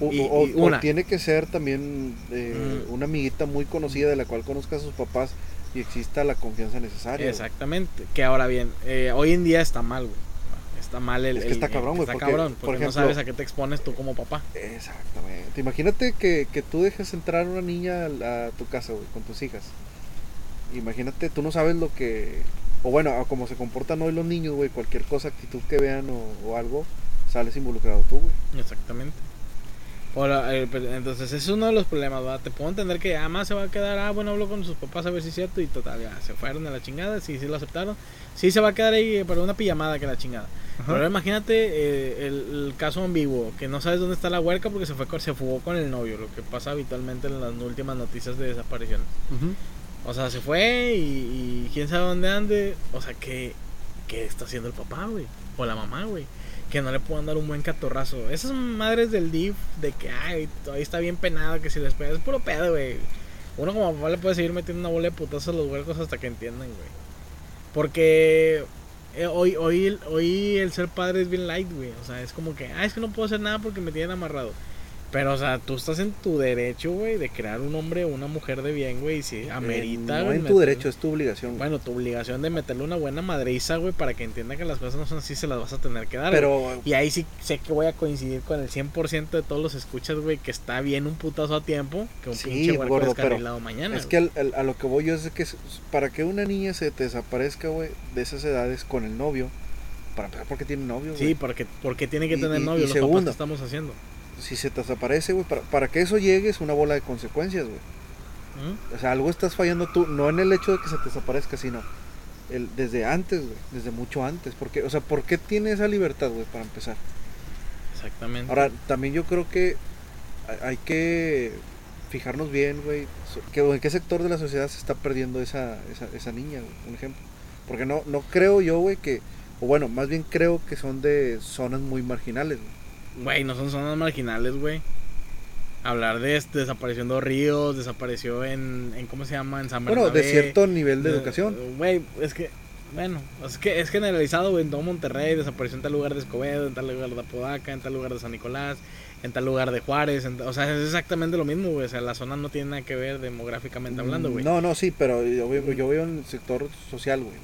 Speaker 1: O,
Speaker 2: y-
Speaker 1: o-
Speaker 2: y
Speaker 1: o
Speaker 2: una.
Speaker 1: tiene que ser también eh,
Speaker 2: Mm.
Speaker 1: una amiguita muy conocida de la cual conozca a sus papás y exista la confianza necesaria. güey.
Speaker 2: Exactamente. Que ahora bien, eh, hoy en día está mal, güey. Está mal el.
Speaker 1: Es que está
Speaker 2: el-
Speaker 1: cabrón, güey,
Speaker 2: Está
Speaker 1: porque,
Speaker 2: cabrón,
Speaker 1: por
Speaker 2: porque no sabes a qué te expones tú como papá.
Speaker 1: Exactamente. Imagínate que, que tú dejes entrar una niña a, a tu casa, güey, con tus hijas. Imagínate, tú no sabes lo que... O bueno, a cómo se comportan hoy los niños, güey, cualquier cosa, actitud que vean o, o algo, sales involucrado tú, güey.
Speaker 2: Exactamente. Ahora, eh, pero entonces, ese es uno de los problemas, ¿va? Te puedo entender que además se va a quedar, ah, bueno, hablo con sus papás a ver si es cierto y total, ya se fueron a la chingada, sí, sí lo aceptaron. Sí se va a quedar ahí para una pijamada que la chingada. Pero ahora imagínate eh, el, el caso ambiguo, que no sabes dónde está la huerca porque se fue con- se fugó con el novio, lo que pasa habitualmente en las últimas noticias de desaparición. O sea, se fue y, y quién sabe dónde ande. O sea, ¿qué, qué está haciendo el papá, güey? O la mamá, güey. Que no le puedan dar un buen catorrazo. Esas madres del DIF de que, ay, todavía está bien penado, que si les pegas. Es puro pedo, güey. Uno como papá le puede seguir metiendo una bola de putazos a los huercos hasta que entiendan, güey. Porque eh, hoy, hoy, hoy el ser padre es bien light, güey. O sea, es como que, ah, es que no puedo hacer nada porque me tienen amarrado. Pero, o sea, tú estás en tu derecho, güey, de crear un hombre o una mujer de bien, güey. Y si amerita,
Speaker 1: Eh, no en tu derecho, es tu obligación.
Speaker 2: Bueno, tu obligación de meterle una buena madriza, güey, para que entienda que las cosas no son así, se las vas a tener que dar.
Speaker 1: pero
Speaker 2: Y ahí sí sé que voy a coincidir con el 100% de todos los escuchas, güey, que está bien un putazo a tiempo que un
Speaker 1: Sí,
Speaker 2: pinche huerco descarrilado mañana.
Speaker 1: es que al- al- a lo que voy yo es que para que una niña se te desaparezca, güey, de esas edades con el novio, para empezar porque tiene novio,
Speaker 2: güey. Sí, porque, porque tiene que
Speaker 1: Y-
Speaker 2: tener
Speaker 1: y-
Speaker 2: novio,
Speaker 1: y
Speaker 2: los papás
Speaker 1: segundo.
Speaker 2: que estamos haciendo.
Speaker 1: Si se te desaparece, güey, para, para que eso llegue es una bola de consecuencias, güey.
Speaker 2: ¿Mm?
Speaker 1: O sea, algo estás fallando tú, no en el hecho de que se te desaparezca, sino el, desde antes, güey, desde mucho antes. Porque, o sea, ¿por qué tiene esa libertad, güey, para empezar?
Speaker 2: Exactamente.
Speaker 1: Ahora, también yo creo que hay- que fijarnos bien, güey, que, en qué sector de la sociedad se está perdiendo esa, esa, esa niña, güey, un ejemplo. Porque no, no creo yo, güey, que, o bueno, más bien creo que son de zonas muy marginales, güey.
Speaker 2: Güey, no son zonas marginales, güey. Hablar de este, desaparición de ríos, desapareció en, en, ¿cómo se llama? En San
Speaker 1: Bueno, de
Speaker 2: Bernabé.
Speaker 1: cierto nivel de educación.
Speaker 2: Güey, es que, bueno, es que es generalizado, güey, en todo Monterrey, desapareció en tal lugar de Escobedo, en tal lugar de Apodaca, en tal lugar de San Nicolás, en tal lugar de Juárez, en o sea, es exactamente lo mismo, güey, o sea, la zona no tiene nada que ver demográficamente hablando, güey.
Speaker 1: No, no, sí, pero yo, veo- yo veo en el sector social, güey.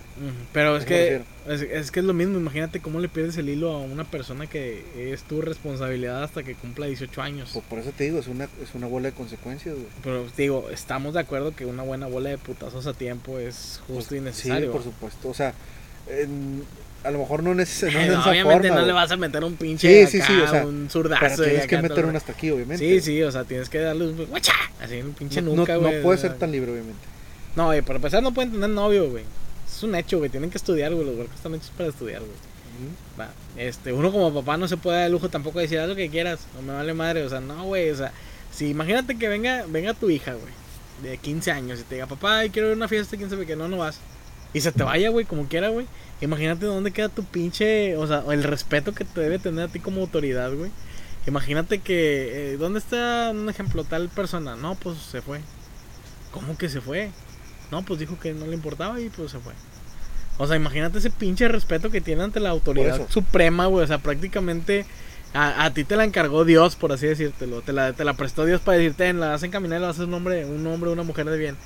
Speaker 2: Pero es que es, es que es lo mismo, imagínate cómo le pierdes el hilo a una persona que es tu responsabilidad hasta que cumpla 18 años.
Speaker 1: Por, por eso te digo, es una, es una bola de consecuencias, güey.
Speaker 2: Pero digo, estamos de acuerdo que una buena bola de putazos a tiempo es justo y
Speaker 1: Sí,
Speaker 2: necesario.
Speaker 1: por supuesto. O sea, en- a lo mejor no, neces no esa
Speaker 2: obviamente
Speaker 1: forma,
Speaker 2: no le
Speaker 1: güey.
Speaker 2: vas a meter un pinche
Speaker 1: Sí, sí,
Speaker 2: acá,
Speaker 1: sí, o sea,
Speaker 2: un
Speaker 1: Pero
Speaker 2: zurdazo y
Speaker 1: tienes que meter una hasta aquí, obviamente.
Speaker 2: Sí, sí, o sea, tienes que darle un guacha, así un pinche
Speaker 1: no,
Speaker 2: nuca,
Speaker 1: no-
Speaker 2: güey.
Speaker 1: no puede
Speaker 2: o
Speaker 1: ser tan libre, obviamente.
Speaker 2: No, oye, para empezar no pueden tener novio, güey. Es un hecho, güey. Tienen que estudiar, güey. Los huercos están hechos para estudiar, güey. Va, este, uno como papá no se puede dar el lujo tampoco de decir haz lo que quieras, no me vale madre, o sea, no, güey, o sea, si imagínate que venga, venga tu hija, güey, de 15 años y te diga, papá, quiero ir a una fiesta, quién sabe que no, no vas. Y se te vaya, güey, como quiera, güey. Imagínate dónde queda tu pinche, o sea, el respeto que te debe tener a ti como autoridad, güey. Imagínate que, eh, ¿dónde está un ejemplo tal persona? No, pues se fue. ¿Cómo que se fue? No, pues dijo que no le importaba y pues se fue. O sea, imagínate ese pinche respeto que tiene ante la autoridad suprema, güey. O sea, prácticamente a, a ti te la encargó Dios, por así decírtelo. Te la, te la prestó Dios para decirte, "Ten, la hacen caminar y la haces un hombre, un hombre, una mujer de bien.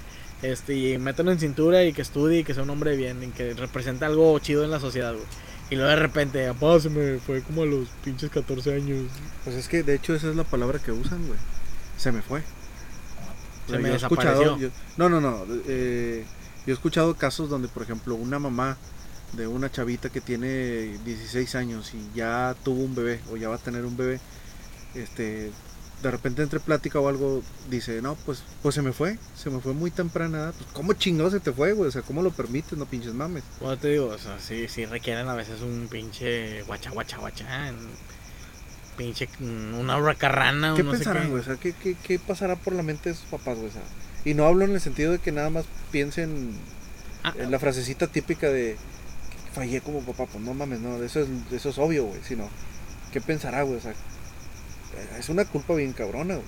Speaker 2: Este, y mételo en cintura y que estudie y que sea un hombre bien y que represente algo chido en la sociedad, güey. Y luego de repente, apá, se me fue como a los pinches 14 años.
Speaker 1: Pues es que de hecho esa es la palabra que usan, güey. Se me fue.
Speaker 2: Se me
Speaker 1: yo
Speaker 2: desapareció.
Speaker 1: yo- no, no, no. eh, yo he escuchado casos donde, por ejemplo, una mamá de una chavita que tiene 16 años y ya tuvo un bebé o ya va a tener un bebé, este, de repente entre plática o algo dice, no, pues, pues se me fue, se me fue muy temprana. Pues, ¿cómo chingado se te fue, güey? O sea, ¿cómo lo permites? No pinches mames.
Speaker 2: Bueno, te digo, o sea, sí, sí requieren a veces un pinche guacha, guacha, guacha. un Pinche, mm, una hurracarrana o
Speaker 1: ¿Qué
Speaker 2: no
Speaker 1: pensarán, güey? O sea, ¿qué, qué, qué pasará por la mente de esos papás, güey? O sea, y no hablo en el sentido de que nada más piensen
Speaker 2: Ah,
Speaker 1: en la frasecita típica de fallé como papá, pues no mames, no, eso es, eso es obvio, güey, sino, ¿qué pensará, güey? O sea, es una culpa bien cabrona, güey.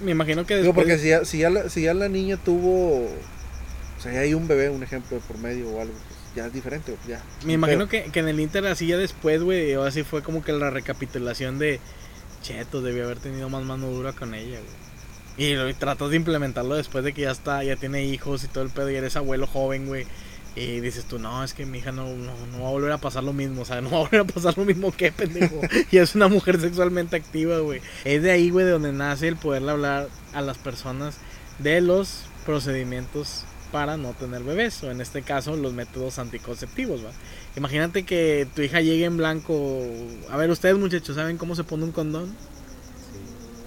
Speaker 2: me imagino que
Speaker 1: Digo,
Speaker 2: después...
Speaker 1: porque si ya, si, ya la, si ya la niña tuvo, o sea, ya hay un bebé, un ejemplo de por medio o algo, pues ya es diferente, güey, ya.
Speaker 2: Me imagino que, que en el Inter así ya después, güey, o así fue como que la recapitulación de Cheto, debía haber tenido más mano dura con ella, güey. Y, lo- y tratas de implementarlo después de que ya está, ya tiene hijos y todo el pedo y eres abuelo joven, güey. Y dices tú, no, es que mi hija no, no, va a volver a pasar lo mismo, o sea, no va a volver a pasar lo mismo que pendejo. y es una mujer sexualmente activa, güey. Es de ahí, güey, de donde nace el poderle hablar a las personas de los procedimientos para no tener bebés, o en este caso los métodos anticonceptivos, ¿va? Imagínate que tu hija llegue en blanco. A ver, ustedes muchachos, ¿saben cómo se pone un condón?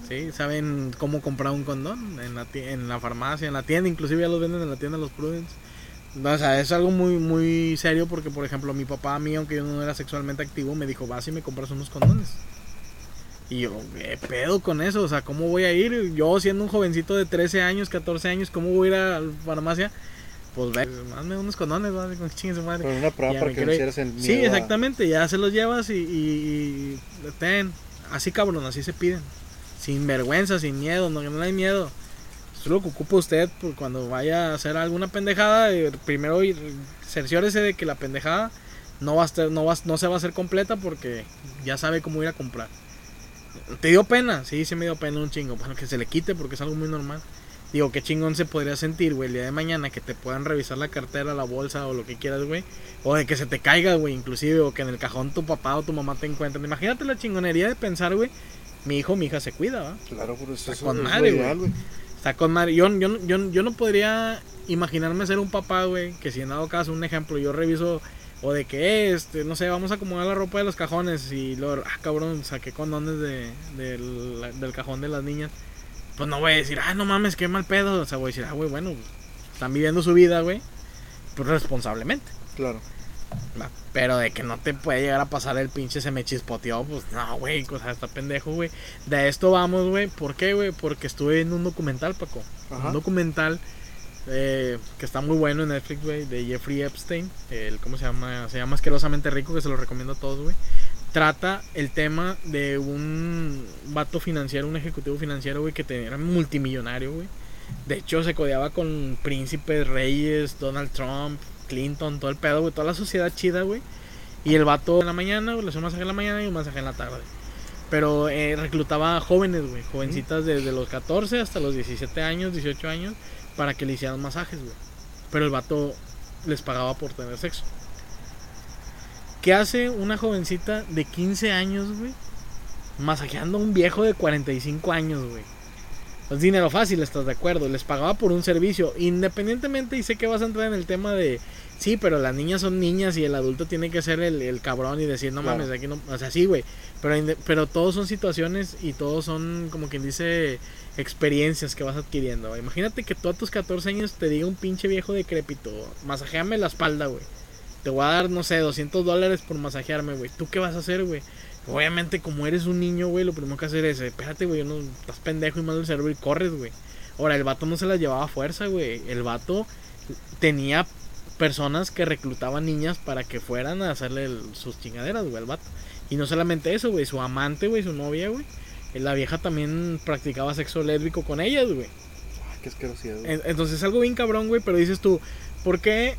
Speaker 2: Sí, ¿saben cómo comprar un condón? En la, en la farmacia, en la tienda, inclusive ya los venden en la tienda los Prudence. O sea, es algo muy muy serio porque, por ejemplo, mi papá a mí, aunque yo no era sexualmente activo, me dijo, vas y me compras unos condones. Y yo, ¿qué pedo con eso? O sea, ¿cómo voy a ir? Yo siendo un jovencito de 13 años, 14 años, ¿cómo voy a ir a la farmacia? Pues ve, hazme unos condones, ¿vale? Con chingue su madre.
Speaker 1: Pero una prueba para que no hicieras el miedo
Speaker 2: Sí, exactamente, ya se los llevas y, y- y ten, así cabrón, así se piden. Sin vergüenza, sin miedo, no, no hay miedo. Es lo que ocupa usted por cuando vaya a hacer alguna pendejada. eh, Primero cerciórese de que la pendejada no va a estar, no va, no se va a hacer completa porque ya sabe cómo ir a comprar. ¿Te dio pena? Sí, sí me dio pena un chingo. Bueno, que se le quite porque es algo muy normal. Digo, qué chingón se podría sentir, güey, el día de mañana que te puedan revisar la cartera, la bolsa o lo que quieras, güey. O de que se te caiga, güey, inclusive. O que en el cajón tu papá o tu mamá te encuentren. Imagínate la chingonería de pensar, güey. Mi hijo, mi hija se cuida, ¿va?
Speaker 1: Claro, pues
Speaker 2: Está
Speaker 1: eso
Speaker 2: con
Speaker 1: es
Speaker 2: madre,
Speaker 1: güey.
Speaker 2: Está con madre. Yo, yo, yo, yo no podría imaginarme ser un papá, güey, que si en dado caso, un ejemplo, yo reviso, o de que, eh, este, no sé, vamos a acomodar la ropa de los cajones y luego, ah, cabrón, saqué condones de, del, del cajón de las niñas. Pues no voy a decir, ah, no mames, qué mal pedo. O sea, voy a decir, ah, güey, bueno, están viviendo su vida, güey, pues responsablemente.
Speaker 1: Claro.
Speaker 2: Pero de que no te puede llegar a pasar el pinche se me chispoteó, pues no, güey, o sea, está pendejo, güey. De esto vamos, güey. ¿Por qué, güey? Porque estuve en un documental, Paco.
Speaker 1: Ajá.
Speaker 2: Un documental eh, que está muy bueno en Netflix, güey, de Jeffrey Epstein. El, ¿Cómo se llama? Se llama Asquerosamente Rico, que se lo recomiendo a todos, güey. Trata el tema de un vato financiero, un ejecutivo financiero, güey, que era multimillonario, güey. De hecho, se codeaba con príncipes, reyes, Donald Trump, Clinton, todo el pedo, güey, toda la sociedad chida, güey. Y el vato en la mañana, güey, le hacía un masaje en la mañana y un masaje en la tarde. Pero eh, reclutaba jóvenes, güey, jovencitas desde los 14 hasta los 17 años, 18 años, para que le hicieran masajes, güey. Pero el vato les pagaba por tener sexo. ¿Qué hace una jovencita de 15 años, güey? Masajeando a un viejo de 45 años, güey. Es dinero fácil, ¿estás de acuerdo? Les pagaba por un servicio. Independientemente, y sé que vas a entrar en el tema de. Sí, pero las niñas son niñas y el adulto tiene que ser el, el cabrón y decir, no
Speaker 1: Claro.
Speaker 2: mames, aquí no. O sea, sí, güey. Pero, pero todos son situaciones y todos son, como quien dice, experiencias que vas adquiriendo. Imagínate que tú a tus 14 años te diga un pinche viejo decrépito, masajéame la espalda, güey. Te voy a dar, no sé, 200 dólares por masajearme, güey. ¿Tú qué vas a hacer, güey? Obviamente, como eres un niño, güey, lo primero que hacer es, espérate, güey, no, estás pendejo y mal el cerebro y corres, güey. Ahora, el vato no se las llevaba a fuerza, güey. El vato tenía personas que reclutaban niñas para que fueran a hacerle el- sus chingaderas, güey, al vato. Y no solamente eso, güey, su amante, güey, su novia, güey. La vieja también practicaba sexo lésbico con ellas, güey.
Speaker 1: Ay, qué asquerosidad, güey.
Speaker 2: En- Entonces es algo bien cabrón, güey, pero dices tú, ¿por qué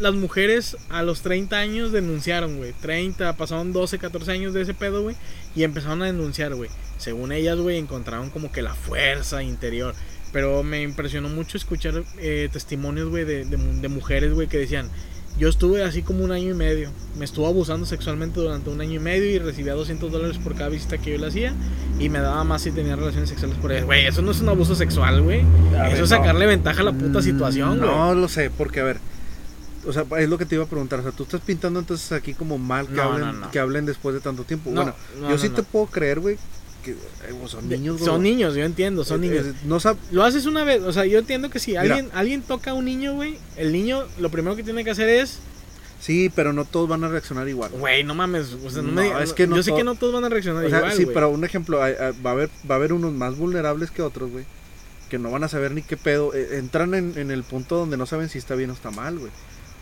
Speaker 2: las mujeres a los 30 años denunciaron, güey. 30, pasaron 12, 14 años de ese pedo, güey. Y empezaron a denunciar, güey. Según ellas, güey, encontraron como que la fuerza interior. Pero me impresionó mucho escuchar eh, testimonios, güey, de, de, de mujeres, güey, que decían, yo estuve así como un año y medio. Me estuvo abusando sexualmente durante un año y medio y recibía 200 dólares por cada visita que yo le hacía. Y me daba más si tenía relaciones sexuales por ella. Güey, eso no es un abuso sexual, güey. Eso
Speaker 1: ver,
Speaker 2: es
Speaker 1: no.
Speaker 2: sacarle ventaja a la puta situación, güey.
Speaker 1: No lo sé, porque a ver. O sea, es lo que te iba a preguntar. O sea, tú estás pintando entonces aquí como mal que,
Speaker 2: No,
Speaker 1: hablen,
Speaker 2: no, no.
Speaker 1: que hablen después de tanto tiempo.
Speaker 2: No,
Speaker 1: bueno,
Speaker 2: no,
Speaker 1: yo sí te puedo creer, güey, que eh, son niños,
Speaker 2: Son
Speaker 1: güey.
Speaker 2: niños, yo entiendo, son
Speaker 1: Eh,
Speaker 2: niños.
Speaker 1: eh, no sab-
Speaker 2: Lo haces una vez, o sea, yo entiendo que si
Speaker 1: Mira.
Speaker 2: alguien, alguien toca a un niño, güey, el niño lo primero que tiene que hacer es,
Speaker 1: Sí, pero no todos van a reaccionar igual.
Speaker 2: güey, no mames, o sea, no,
Speaker 1: No,
Speaker 2: me digas-
Speaker 1: es que no
Speaker 2: yo sé que no todos van a reaccionar
Speaker 1: O sea,
Speaker 2: igual,
Speaker 1: sí, pero un ejemplo, va a haber va a haber unos más vulnerables que otros, güey, que no van a saber ni qué pedo, eh, entran en, en el punto donde no saben si está bien o está mal, güey.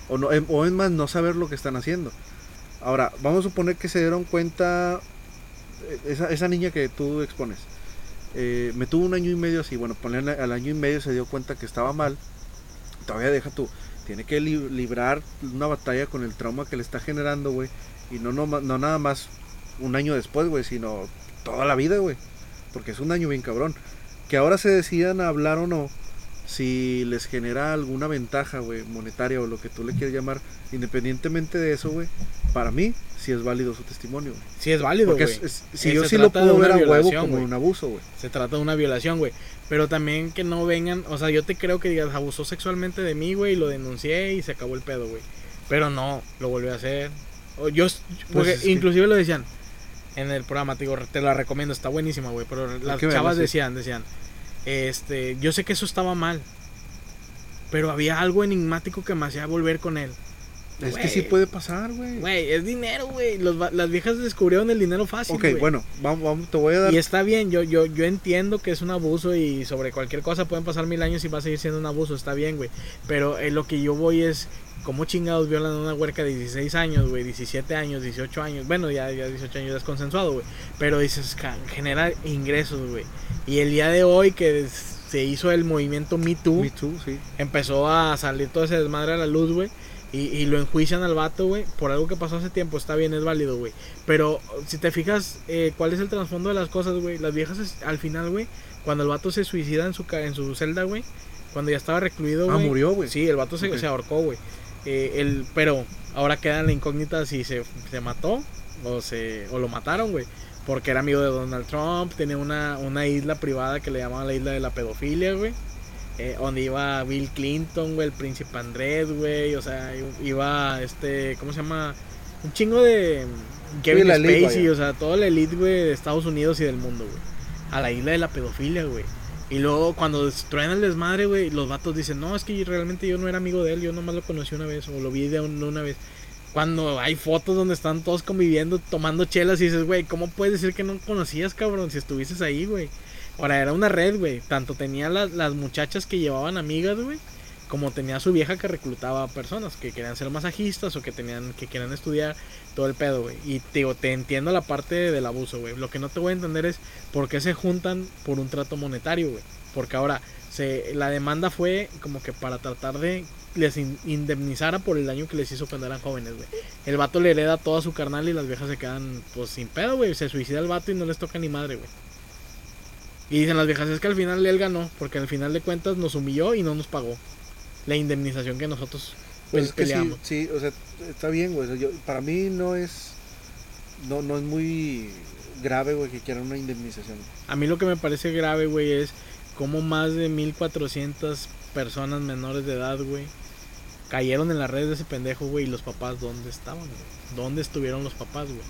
Speaker 1: O no em- o es más no saber lo que están haciendo. Ahora, vamos a suponer que se dieron cuenta eh, esa, esa niña que tú expones. eh, me tuvo un año y medio así, bueno, ponle al- año y medio se dio cuenta que estaba mal. Todavía deja tú, tiene que li- librar una batalla con el trauma que le está generando, güey. Y no, no, no nada más un año después, güey, sino toda la vida, güey. Porque es un año bien cabrón. Que ahora se decidan a hablar o no, si les genera alguna ventaja, güey, monetaria o lo que tú le quieras llamar, independientemente de eso, güey, para mí sí es válido su testimonio, güey.
Speaker 2: sí es válido,
Speaker 1: Porque
Speaker 2: güey.
Speaker 1: es- es- si
Speaker 2: Eh,
Speaker 1: yo sí lo puedo ver a huevo como un abuso, güey.
Speaker 2: Se trata de una violación, güey. Pero también que no vengan, o sea, yo te creo que digas, abusó sexualmente de mí, güey, y lo denuncié y se acabó el pedo, güey. Pero no, lo volvió a hacer. O yo, porque
Speaker 1: es que-
Speaker 2: inclusive lo decían en el programa, te digo, te la recomiendo, está buenísima, güey. Pero las chavas
Speaker 1: sí.
Speaker 2: decían, decían, este, yo sé que eso estaba mal. Pero había algo enigmático que me hacía volver con él.
Speaker 1: Es
Speaker 2: Güey.
Speaker 1: que sí puede pasar, güey.
Speaker 2: Güey, es dinero, güey. Las viejas descubrieron el dinero fácil.
Speaker 1: Ok,
Speaker 2: güey.
Speaker 1: bueno, vamos, vamos, te voy a dar.
Speaker 2: Y está bien, yo, yo, yo entiendo que es un abuso y sobre cualquier cosa pueden pasar mil años y va a seguir siendo un abuso, está bien, güey. Pero eh, lo que yo voy es, ¿cómo chingados violan a una huerca de 16 años, güey? 17 años, 18 años. Bueno, ya, ya 18 años ya es consensuado, güey. Pero dices, genera ingresos, güey. Y el día de hoy que se hizo el movimiento Me Too,
Speaker 1: Me too, sí.
Speaker 2: empezó a salir todo ese desmadre a la luz, güey. Y, y lo enjuician al vato, güey, por algo que pasó hace tiempo. Está bien, es válido, güey. Pero si te fijas, eh, ¿cuál es el trasfondo de las cosas, güey? Las viejas, es- al final, güey, cuando el vato se suicida en su, en su celda, güey, cuando ya estaba recluido,
Speaker 1: Ah,
Speaker 2: güey.
Speaker 1: murió, güey.
Speaker 2: Sí, el vato se, ahorcó, güey. Eh, el, pero ahora queda la incógnita si se, se mató o, se, o lo mataron, güey. Porque era amigo de Donald Trump, tenía una, una isla privada que le llamaban la isla de la pedofilia, güey. Eh, donde iba Bill Clinton, güey, el príncipe Andrés, güey. O sea, iba este, ¿cómo se llama? Un chingo de Kevin
Speaker 1: la elite,
Speaker 2: Spacey, o sea, toda la elite, güey, de Estados Unidos y del mundo, güey. A la isla de la pedofilia, güey. Y luego cuando destruyen el desmadre, güey, los vatos dicen, no, es que realmente yo no era amigo de él, yo nomás lo conocí una vez, o lo vi de un- una vez. Cuando hay fotos donde están todos conviviendo, tomando chelas y dices, güey, ¿cómo puedes decir que no conocías, cabrón, si estuvieses ahí, güey? Ahora, era una red, güey. Tanto tenía las, las muchachas que llevaban amigas, güey, como tenía su vieja que reclutaba personas que querían ser masajistas o que tenían que querían estudiar todo el pedo, güey. Y te te entiendo la parte del abuso, güey. Lo que no te voy a entender es por qué se juntan por un trato monetario, güey. Porque ahora se, la demanda fue como que para tratar de les in- indemnizara por el daño que les hizo cuando eran jóvenes, güey. El vato le hereda toda su carnal y las viejas se quedan pues sin pedo, güey. Se suicida el vato y no les toca ni madre, güey. Y dicen las viejas, es que al final él ganó, porque al final de cuentas nos humilló y no nos pagó la indemnización que nosotros
Speaker 1: Pues es que sí,
Speaker 2: peleamos.
Speaker 1: sí, o sea, está bien, güey. o sea, yo- para mí no es. No, no es muy grave, güey, que quieran una indemnización.
Speaker 2: A mí lo que me parece grave, güey, es como más de 1400 personas menores de edad, güey, cayeron en las redes de ese pendejo, güey, y los papás, ¿dónde estaban, güey? ¿Dónde estuvieron los papás, güey?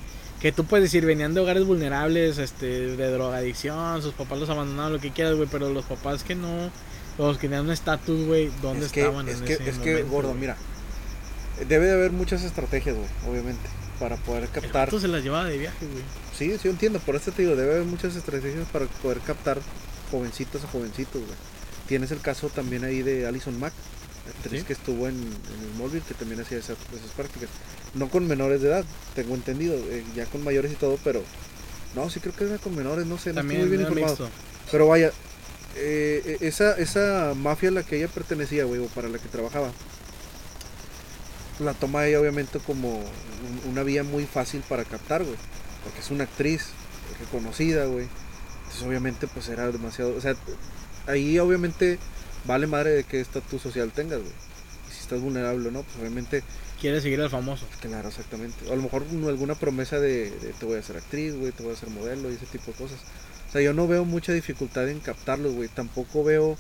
Speaker 2: Que tú puedes decir, venían de hogares vulnerables, este, de drogadicción, sus papás los abandonaron, lo que quieras, güey, pero los papás que no, los que tenían un estatus, güey, ¿dónde
Speaker 1: es que,
Speaker 2: estaban
Speaker 1: es
Speaker 2: en
Speaker 1: que,
Speaker 2: ese
Speaker 1: es que, gordo,
Speaker 2: güey?
Speaker 1: mira. Debe de haber muchas estrategias, güey, obviamente, para poder
Speaker 2: El
Speaker 1: captar.
Speaker 2: vato se las llevaba de viaje, güey.
Speaker 1: Sí, sí, yo entiendo. Por eso te digo, debe haber muchas estrategias para poder captar jovencitos a jovencitos, güey. Tienes el caso también ahí de Alison Mack, actriz
Speaker 2: Sí.
Speaker 1: que estuvo en, en el Smallville, que también hacía esas, esas prácticas. No con menores de edad, tengo entendido, eh, ya con mayores y todo, pero. No, sí creo que era con menores, no sé, no
Speaker 2: También
Speaker 1: estoy muy bien informado.
Speaker 2: mixto.
Speaker 1: Pero vaya, eh, esa, esa mafia a la que ella pertenecía, güey, o para la que trabajaba, la toma ella obviamente como un- una vía muy fácil para captar, güey. Porque es una actriz reconocida, güey. Entonces obviamente pues era demasiado... O sea, ahí obviamente vale madre de qué estatus social tengas, güey. Y si estás vulnerable o no, pues obviamente
Speaker 2: Quiere seguir al famoso.
Speaker 1: Claro, exactamente. O a lo mejor no- alguna promesa de, de te voy a hacer actriz, güey, te voy a hacer modelo y ese tipo de cosas. O sea, yo no veo mucha dificultad en captarlos, güey. Tampoco veo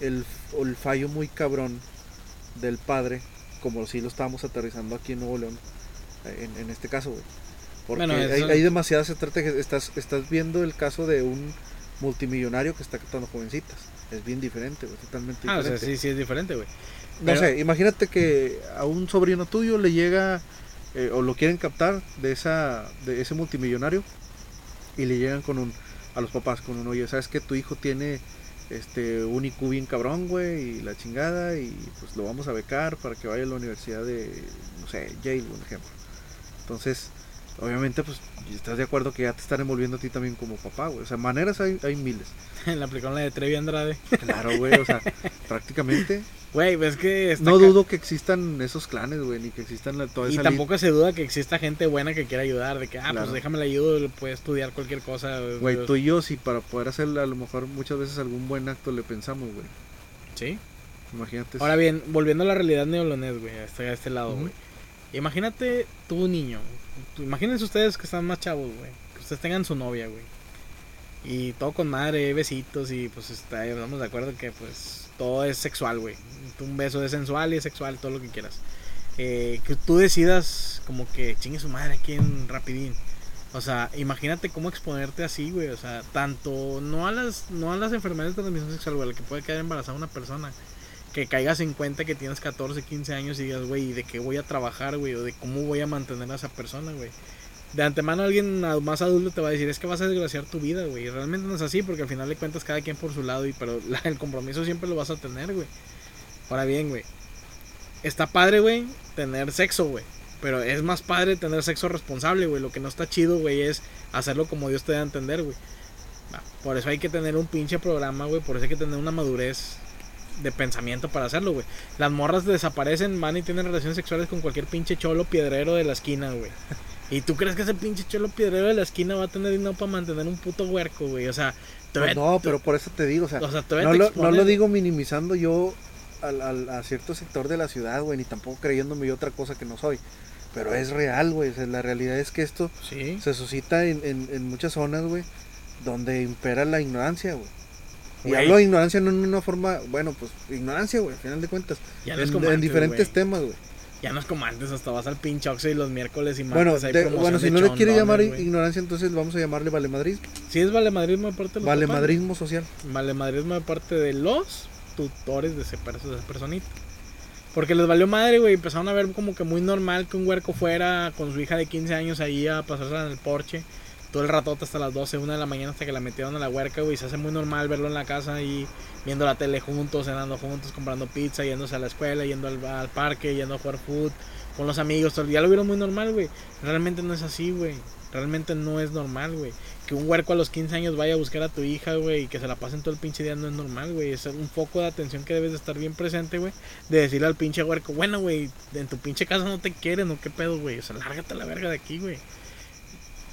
Speaker 1: el, el fallo muy cabrón del padre, como si lo estábamos aterrizando aquí en Nuevo León, eh, en, en este caso, güey. Porque
Speaker 2: Bueno,
Speaker 1: hay, hay demasiadas estrategias. Estás, estás viendo el caso de un multimillonario que está captando jovencitas. Es bien diferente, güey, totalmente
Speaker 2: Ah, o
Speaker 1: diferente.
Speaker 2: sea, sí, sí es diferente, güey.
Speaker 1: No sé, imagínate que a un sobrino tuyo le llega eh, o lo quieren captar de esa de ese multimillonario y le llegan con un a los papás con un oye, sabes que tu hijo tiene este un IQ bien cabrón, güey, y la chingada y pues lo vamos a becar para que vaya a la universidad de no sé, Yale, un ejemplo. Entonces, obviamente pues estás de acuerdo que ya te están envolviendo a ti también como papá, güey. O sea, maneras hay, hay miles.
Speaker 2: Le aplicaron la de Trevi Andrade.
Speaker 1: Claro, güey, o sea, prácticamente
Speaker 2: Güey, ves que está
Speaker 1: no dudo que existan esos clanes, güey, ni que existan la, toda
Speaker 2: Y
Speaker 1: esa
Speaker 2: tampoco se duda que exista gente buena que quiera ayudar. De que, ah,
Speaker 1: Claro.
Speaker 2: pues déjame la ayudo, le puede estudiar cualquier cosa.
Speaker 1: Güey, tú y yo, si para poder hacer a lo mejor muchas veces algún buen acto le pensamos, güey.
Speaker 2: Sí.
Speaker 1: Imagínate.
Speaker 2: Ahora bien, volviendo a la realidad neolonés, güey, a este, a este lado, güey. Imagínate tú, niño. Imagínense ustedes que están más chavos, güey. Que ustedes tengan su novia, güey. Y todo con madre, besitos y pues está, estamos de acuerdo que pues todo es sexual, güey. Un beso es sensual y es sexual, todo lo que quieras. Eh, que tú decidas como que chingue su madre aquí en Rapidín. O sea, imagínate cómo exponerte así, güey. O sea, tanto no a las no a las enfermedades de transmisión sexual, güey, que puede quedar embarazada una persona. Que caigas en cuenta que tienes 14, 15 años y digas, güey, ¿y de qué voy a trabajar, güey? O de cómo voy a mantener a esa persona, güey. De antemano alguien más adulto te va a decir, es que vas a desgraciar tu vida, güey. Realmente no es así, porque al final de cuentas cada quien por su lado, y pero el compromiso siempre lo vas a tener, güey. Ahora bien, güey. Está padre, güey, tener sexo, güey. Pero es más padre tener sexo responsable, güey. Lo que no está chido, güey, es hacerlo como Dios te da a entender, güey. Por eso hay que tener un pinche programa, güey. Por eso hay que tener una madurez de pensamiento para hacerlo, güey. Las morras desaparecen, van y tienen relaciones sexuales con cualquier pinche cholo piedrero de la esquina, güey. ¿Y tú crees que ese pinche cholo piedrero de la esquina va a tener dinero para mantener un puto huerco, güey? O sea,
Speaker 1: Pues no, pero por eso te digo, o sea,
Speaker 2: o sea, todavía
Speaker 1: no, lo, no lo digo minimizando yo al, al- a cierto sector de la ciudad, güey, ni tampoco creyéndome yo otra cosa que no soy. Pero es real, güey. o sea, la realidad es que esto
Speaker 2: Sí.
Speaker 1: se suscita en, en, en muchas zonas, güey, donde impera la ignorancia, güey. Y
Speaker 2: Güey.
Speaker 1: hablo de ignorancia no en una forma, bueno, pues ignorancia, güey, al final de cuentas.
Speaker 2: Ya no es
Speaker 1: en,
Speaker 2: como
Speaker 1: en
Speaker 2: antes,
Speaker 1: diferentes temas, güey.
Speaker 2: Ya no es como antes, hasta vas al pinche Oxxo y los miércoles y martes
Speaker 1: Bueno,
Speaker 2: hay
Speaker 1: de- bueno, si no le quiere llamar ignorancia, entonces vamos a llamarle valemadrismo.
Speaker 2: Sí es valemadrismo de parte de los papás.
Speaker 1: Valemadrismo social.
Speaker 2: Valemadrismo de parte de los tutores de ese, de esa personita. Porque les valió madre, güey. Empezaron a ver como que muy normal que un huerco fuera con su hija de 15 años ahí a pasársela en el porche. Todo el ratote hasta las 12, 1 de la mañana hasta que la metieron a la huerca, güey. Se hace muy normal verlo en la casa ahí viendo la tele juntos, cenando juntos, comprando pizza, yéndose a la escuela, yendo al, al parque, yendo a jugar fútbol con los amigos. Todo día lo vieron muy normal, güey. Realmente no es así, güey. Realmente no es normal, güey. Que un huerco a los 15 años vaya a buscar a tu hija, güey, y que se la pasen todo el pinche día no es normal, güey. Es un foco de atención que debes de estar bien presente, güey. De decirle al pinche huerco, bueno, güey, en tu pinche casa no te quieren, ¿o qué pedo, güey? O sea, lárgate la verga de aquí, güey.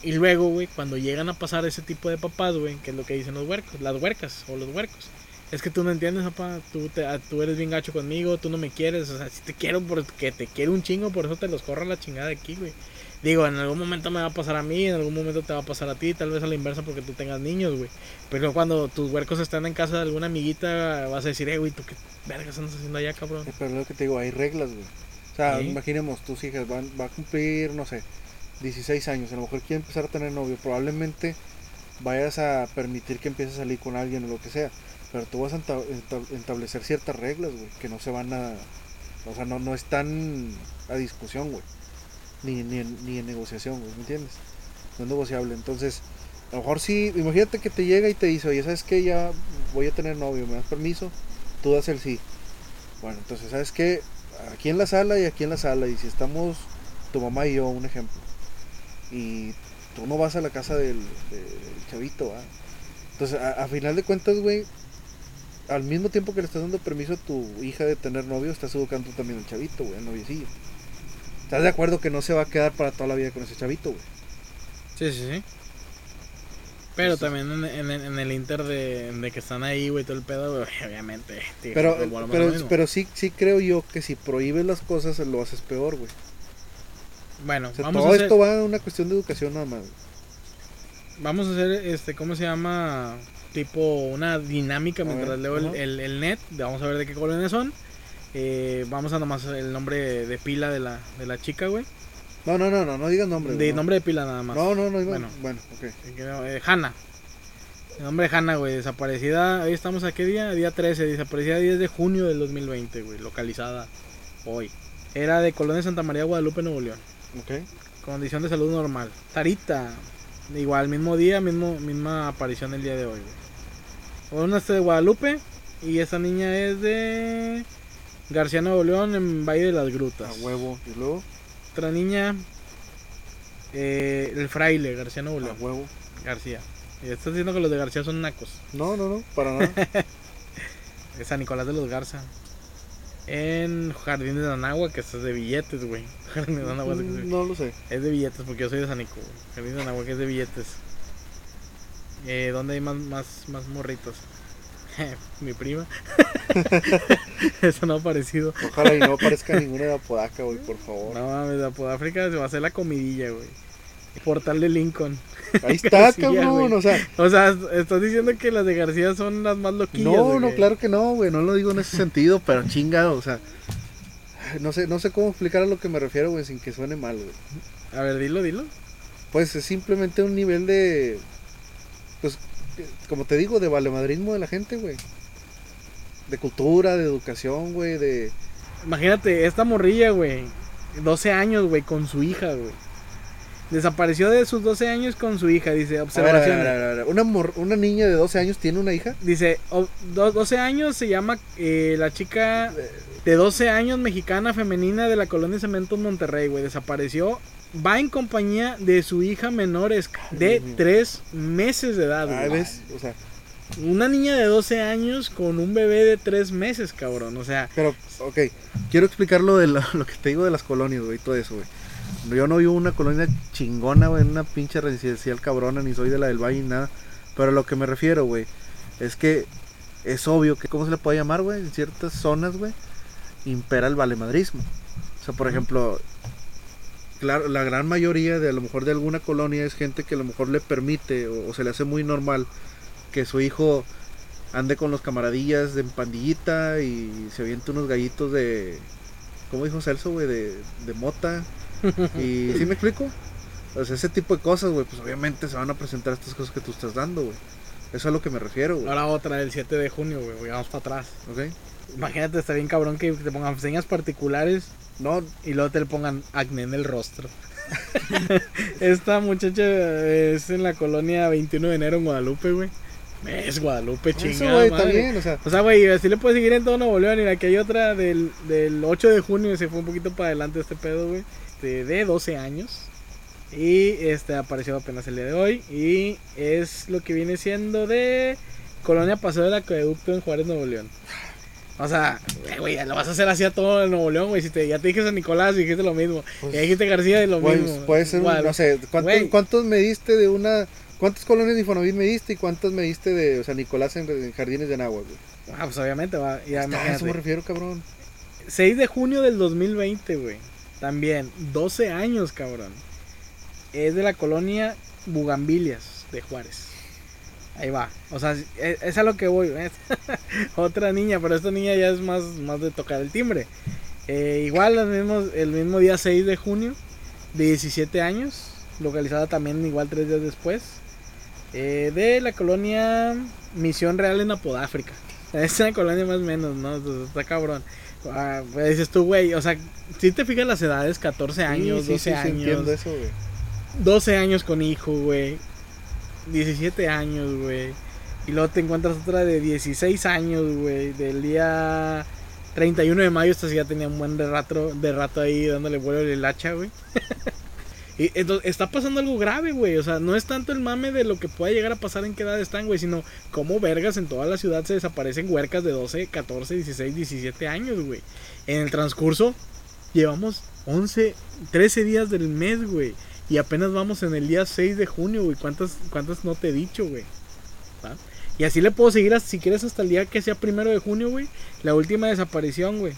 Speaker 2: Y luego, güey, cuando llegan a pasar ese tipo de papás, güey, que es lo que dicen los huercos, las huercas o los huercos. Es que tú no entiendes, papá, tú, te, ah, tú eres bien gacho conmigo, tú no me quieres, o sea, si te quiero porque te quiero un chingo, por eso te los corro a la chingada de aquí, güey. Digo, en algún momento me va a pasar a mí, en algún momento te va a pasar a ti, tal vez a la inversa porque tú tengas niños, güey. Pero cuando tus huercos están en casa de alguna amiguita, vas a decir, eh, güey, ¿tú qué vergas andas haciendo allá, cabrón?
Speaker 1: Eh, Pero lo que te digo, hay reglas, güey. O sea,
Speaker 2: Sí.
Speaker 1: imaginemos, tus hijas van, va a cumplir, no sé, 16 años, a lo mejor quiere empezar a tener novio, probablemente vayas a permitir que empiece a salir con alguien o lo que sea, pero tú vas a establecer ciertas reglas, güey, que no se van a, o sea, no, no están a discusión, güey, ni, ni, en, ni en negociación, ¿me entiendes? No es negociable, entonces, a lo mejor sí, imagínate que te llega y te dice, oye, ¿sabes qué? Ya voy a tener novio, ¿me das permiso? Tú das el sí. Bueno, entonces, ¿sabes qué? Aquí en la sala y aquí en la sala. Y si estamos tu mamá y yo, un ejemplo. Y tú no vas a la casa del, del chavito, ¿va? Entonces, a, a final de cuentas, güey, al mismo tiempo que le estás dando permiso a tu hija de tener novio, estás educando también al chavito, güey, al noviecillo. ¿Estás de acuerdo que no se va a quedar para toda la vida con ese chavito, güey?
Speaker 2: Sí, sí, sí. Pero también en, en- en el inter de, de que están ahí, güey, todo el pedo, güey, obviamente. tío,
Speaker 1: Pero, pero, pero sí, sí creo yo que si prohíbes las cosas lo haces peor, güey.
Speaker 2: Bueno,
Speaker 1: O sea,
Speaker 2: vamos,
Speaker 1: todo
Speaker 2: a hacer,
Speaker 1: esto va a una cuestión de educación nada más.
Speaker 2: vamos a hacer, este, ¿cómo se llama? Tipo una dinámica
Speaker 1: A
Speaker 2: mientras
Speaker 1: ver,
Speaker 2: leo el, el- el net. Vamos a ver de qué colonias son. Eh, vamos a nomás el nombre de pila de la, de la chica, güey.
Speaker 1: No, no, no, no, no digas nombre.
Speaker 2: De
Speaker 1: no.
Speaker 2: nombre de pila nada más.
Speaker 1: No, no, no, iba-
Speaker 2: Bueno.
Speaker 1: bueno, ok.
Speaker 2: Eh, Hanna. El nombre de Hanna, güey, desaparecida. Ahí estamos a qué día? Día 13, desaparecida 10 de junio del 2020, güey, localizada hoy. Era de Colonia Santa María, Guadalupe, Nuevo León.
Speaker 1: Ok.
Speaker 2: Condición de salud normal. Tarita, igual, mismo día, mismo, misma aparición el día de hoy, güey. Una es de Guadalupe y esa niña es de García Nuevo León en Valle de las Grutas.
Speaker 1: A huevo. Y luego,
Speaker 2: Otra niña, eh, el fraile, García Nuevo
Speaker 1: a
Speaker 2: León.
Speaker 1: huevo.
Speaker 2: García. Y estás diciendo que los de García son nacos.
Speaker 1: No, no, no, para nada.
Speaker 2: Es San Nicolás de los Garza. En Jardines de Anagua, que es de billetes, güey. Jardines de Anagua es de-
Speaker 1: no lo sé.
Speaker 2: es de billetes, porque yo soy de San Nico, güey. Jardines de Anagua, que es de billetes. Eh, ¿Dónde hay más, más, más morritos? Mi prima. Eso no ha parecido.
Speaker 1: Ojalá y no aparezca ninguna de Apodaca, güey, por favor.
Speaker 2: No mames, la Podáfrica se va a hacer la comidilla, güey. Portal de Lincoln.
Speaker 1: Ahí está,
Speaker 2: García,
Speaker 1: cabrón. O sea,
Speaker 2: O sea, estás diciendo que las de García son las más loquillas.
Speaker 1: no, no, claro que no, güey. No lo digo en ese sentido, pero chingado, o sea. No sé, no sé cómo explicar a lo que me refiero, güey, sin que suene mal, güey.
Speaker 2: A ver, dilo, dilo.
Speaker 1: Pues es simplemente un nivel de. Pues, como te digo, de valemadrismo de la gente, güey. De cultura, de educación, güey, de.
Speaker 2: Imagínate, esta morrilla, güey. 12 años, güey, con su hija, güey. Desapareció de sus 12 años con su hija, dice,
Speaker 1: ver, Una, mor- una niña de 12 años tiene una hija.
Speaker 2: Dice, o- do- 12 años se llama eh, la chica de 12 años mexicana femenina de la colonia Cementos Monterrey, güey. Desapareció. Va en compañía de su hija menor de
Speaker 1: Dios mío.
Speaker 2: 3 meses de edad, güey.
Speaker 1: ¿ves? O sea,
Speaker 2: Una niña de 12 años con un bebé de 3 meses, cabrón. O sea,
Speaker 1: pero, ok. Quiero explicar lo, de la- lo que te digo de las colonias, güey, todo eso, güey. Yo no vivo en una colonia chingona, güey, en una pinche residencial cabrona, ni soy de la del Valle ni nada. Pero a lo que me refiero, güey, es que es obvio que, ¿cómo se le puede llamar, güey? En ciertas zonas, güey, impera el valemadrismo. O sea, por ejemplo, claro, la gran mayoría de a lo mejor de alguna colonia es gente que a lo mejor le permite o, o se le hace muy normal que su hijo ande con los camaradillas de pandillita y se aviente unos gallitos de, ¿cómo dijo Celso, güey? De, de mota. Y ¿sí me explico? O sea, ese tipo de cosas, güey, pues obviamente se van a presentar estas cosas que tú estás dando, güey. Eso es a lo que me refiero, güey.
Speaker 2: ahora otra, el 7 de junio, güey. güey, Vamos para atrás.
Speaker 1: ¿Ok?
Speaker 2: Imagínate, está bien cabrón que te pongan señas particulares
Speaker 1: No,
Speaker 2: y luego te le pongan acné en el rostro. Esta muchacha es en la colonia 21 de enero en Guadalupe, güey. Es Guadalupe,
Speaker 1: eso,
Speaker 2: chingada
Speaker 1: güey,
Speaker 2: madre.
Speaker 1: bien, o sea,
Speaker 2: O sea, güey, así le puedes seguir en todo Nuevo León. Y aquí hay otra del, del 8 de junio, se fue un poquito para adelante este pedo, güey. De, de 12 años. Y este apareció apenas el día de hoy. Y es lo que viene siendo de Colonia Paseo del Acueducto en Juárez, Nuevo León. O sea, eh, güey, lo vas a hacer así a todo el Nuevo León, güey. Si te, ya te dije San Nicolás, dijiste lo mismo.
Speaker 1: Pues,
Speaker 2: ya dijiste García y lo
Speaker 1: pues,
Speaker 2: mismo.
Speaker 1: puede ser, un- no sé, ¿cuántos,
Speaker 2: Güey.
Speaker 1: ¿cuántos me diste de una... ¿Cuántas colonias de Infonavit me diste y cuántas me diste de sea, Nicolás en, en Jardines de Anagua, güey?
Speaker 2: Ah, pues obviamente va. Ya,
Speaker 1: a eso me refiero, cabrón.
Speaker 2: 6 de junio del 2020, güey. También, 12 años, cabrón. Es de la colonia Bugambilias de Juárez. Ahí va. O sea, es, es a lo que voy. Otra niña, pero esta niña ya es más, más de tocar el timbre. Eh, igual el mismo, el mismo día 6 de junio, de 17 años. Localizada también igual tres días después. eh, de la colonia Misión Real en Apodáfrica. Es una colonia más o menos, ¿no? Está cabrón. Ah, pues dices tú, güey, o sea, si te fijas las edades, 14 años,
Speaker 1: Sí, sí,
Speaker 2: 12
Speaker 1: sí,
Speaker 2: años,
Speaker 1: entiendo eso, güey.
Speaker 2: 12 años con hijo, güey, 17 años, güey, y luego te encuentras otra de 16 años, güey, del día 31 de mayo, esta sí ya tenía un buen de rato, de rato ahí dándole vuelo el hacha, güey. Y entonces está pasando algo grave, güey. O sea, no es tanto el mame de lo que pueda llegar a pasar en qué edad están, güey, sino cómo vergas en toda la ciudad se desaparecen huercas de 12, 14, 16, 17 años, güey. En el transcurso Llevamos 11, 13 días del mes, güey. Y apenas vamos en el día 6 de junio, güey. ¿Cuántas, cuántas no te he dicho, güey? Y así le puedo seguir, si quieres, hasta el día que sea primero de junio, güey. La última desaparición, güey.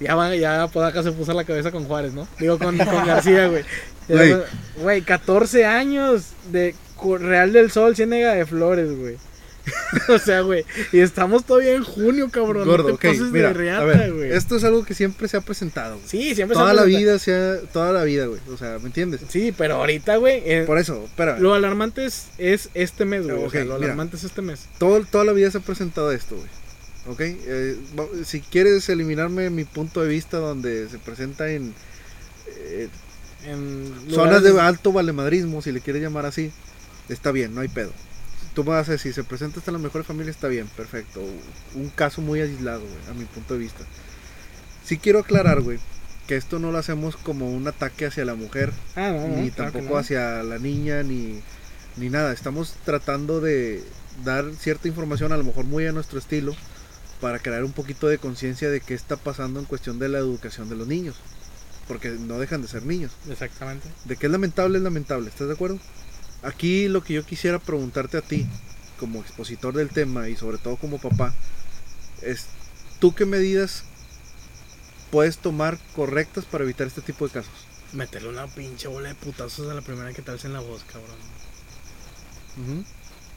Speaker 2: Ya, va, ya Podaca se puso la cabeza con Juárez, ¿no? Digo, con, con García, güey.
Speaker 1: Güey.
Speaker 2: Güey, 14 años de Real del Sol, Ciénega de Flores, güey. o sea, güey. Y estamos todavía en junio, cabrón.
Speaker 1: Gordo,
Speaker 2: no te
Speaker 1: mira,
Speaker 2: de reata,
Speaker 1: a ver,
Speaker 2: güey.
Speaker 1: esto es algo que siempre se ha presentado. güey.
Speaker 2: Sí, siempre se
Speaker 1: Toda la vida, se ha- toda la vida, güey. O sea, ¿me entiendes?
Speaker 2: Sí, pero ahorita, güey. eh,
Speaker 1: Por eso, espérame.
Speaker 2: lo alarmante es, es este mes, güey. o sea, lo
Speaker 1: mira.
Speaker 2: alarmante es este mes.
Speaker 1: Todo, toda la vida se ha presentado esto, güey. ¿Ok? Eh, si quieres eliminarme mi punto de vista donde se presenta en eh,
Speaker 2: En
Speaker 1: zonas de alto valemadrismo, si le quieres llamar así, está bien, no hay pedo. Tú me vas a decir, se presenta hasta la mejor familia, está bien, perfecto. Un caso muy aislado, güey, a mi punto de vista. Sí quiero aclarar, güey, que esto no lo hacemos como un ataque hacia la mujer,
Speaker 2: Ah, no, no,
Speaker 1: ni
Speaker 2: claro
Speaker 1: tampoco
Speaker 2: no.
Speaker 1: hacia la niña, ni, ni nada. Estamos tratando de dar cierta información, a lo mejor muy a nuestro estilo, para crear un poquito de conciencia de qué está pasando en cuestión de la educación de los niños. Porque no dejan de ser niños.
Speaker 2: Exactamente.
Speaker 1: De que es lamentable, es lamentable. ¿Estás de acuerdo? Aquí lo que yo quisiera preguntarte a ti, como expositor del tema y sobre todo como papá, es ¿tú qué medidas puedes tomar correctas para evitar este tipo de casos?
Speaker 2: Meterle una pinche bola de putazos a la primera que te alce en la voz, cabrón.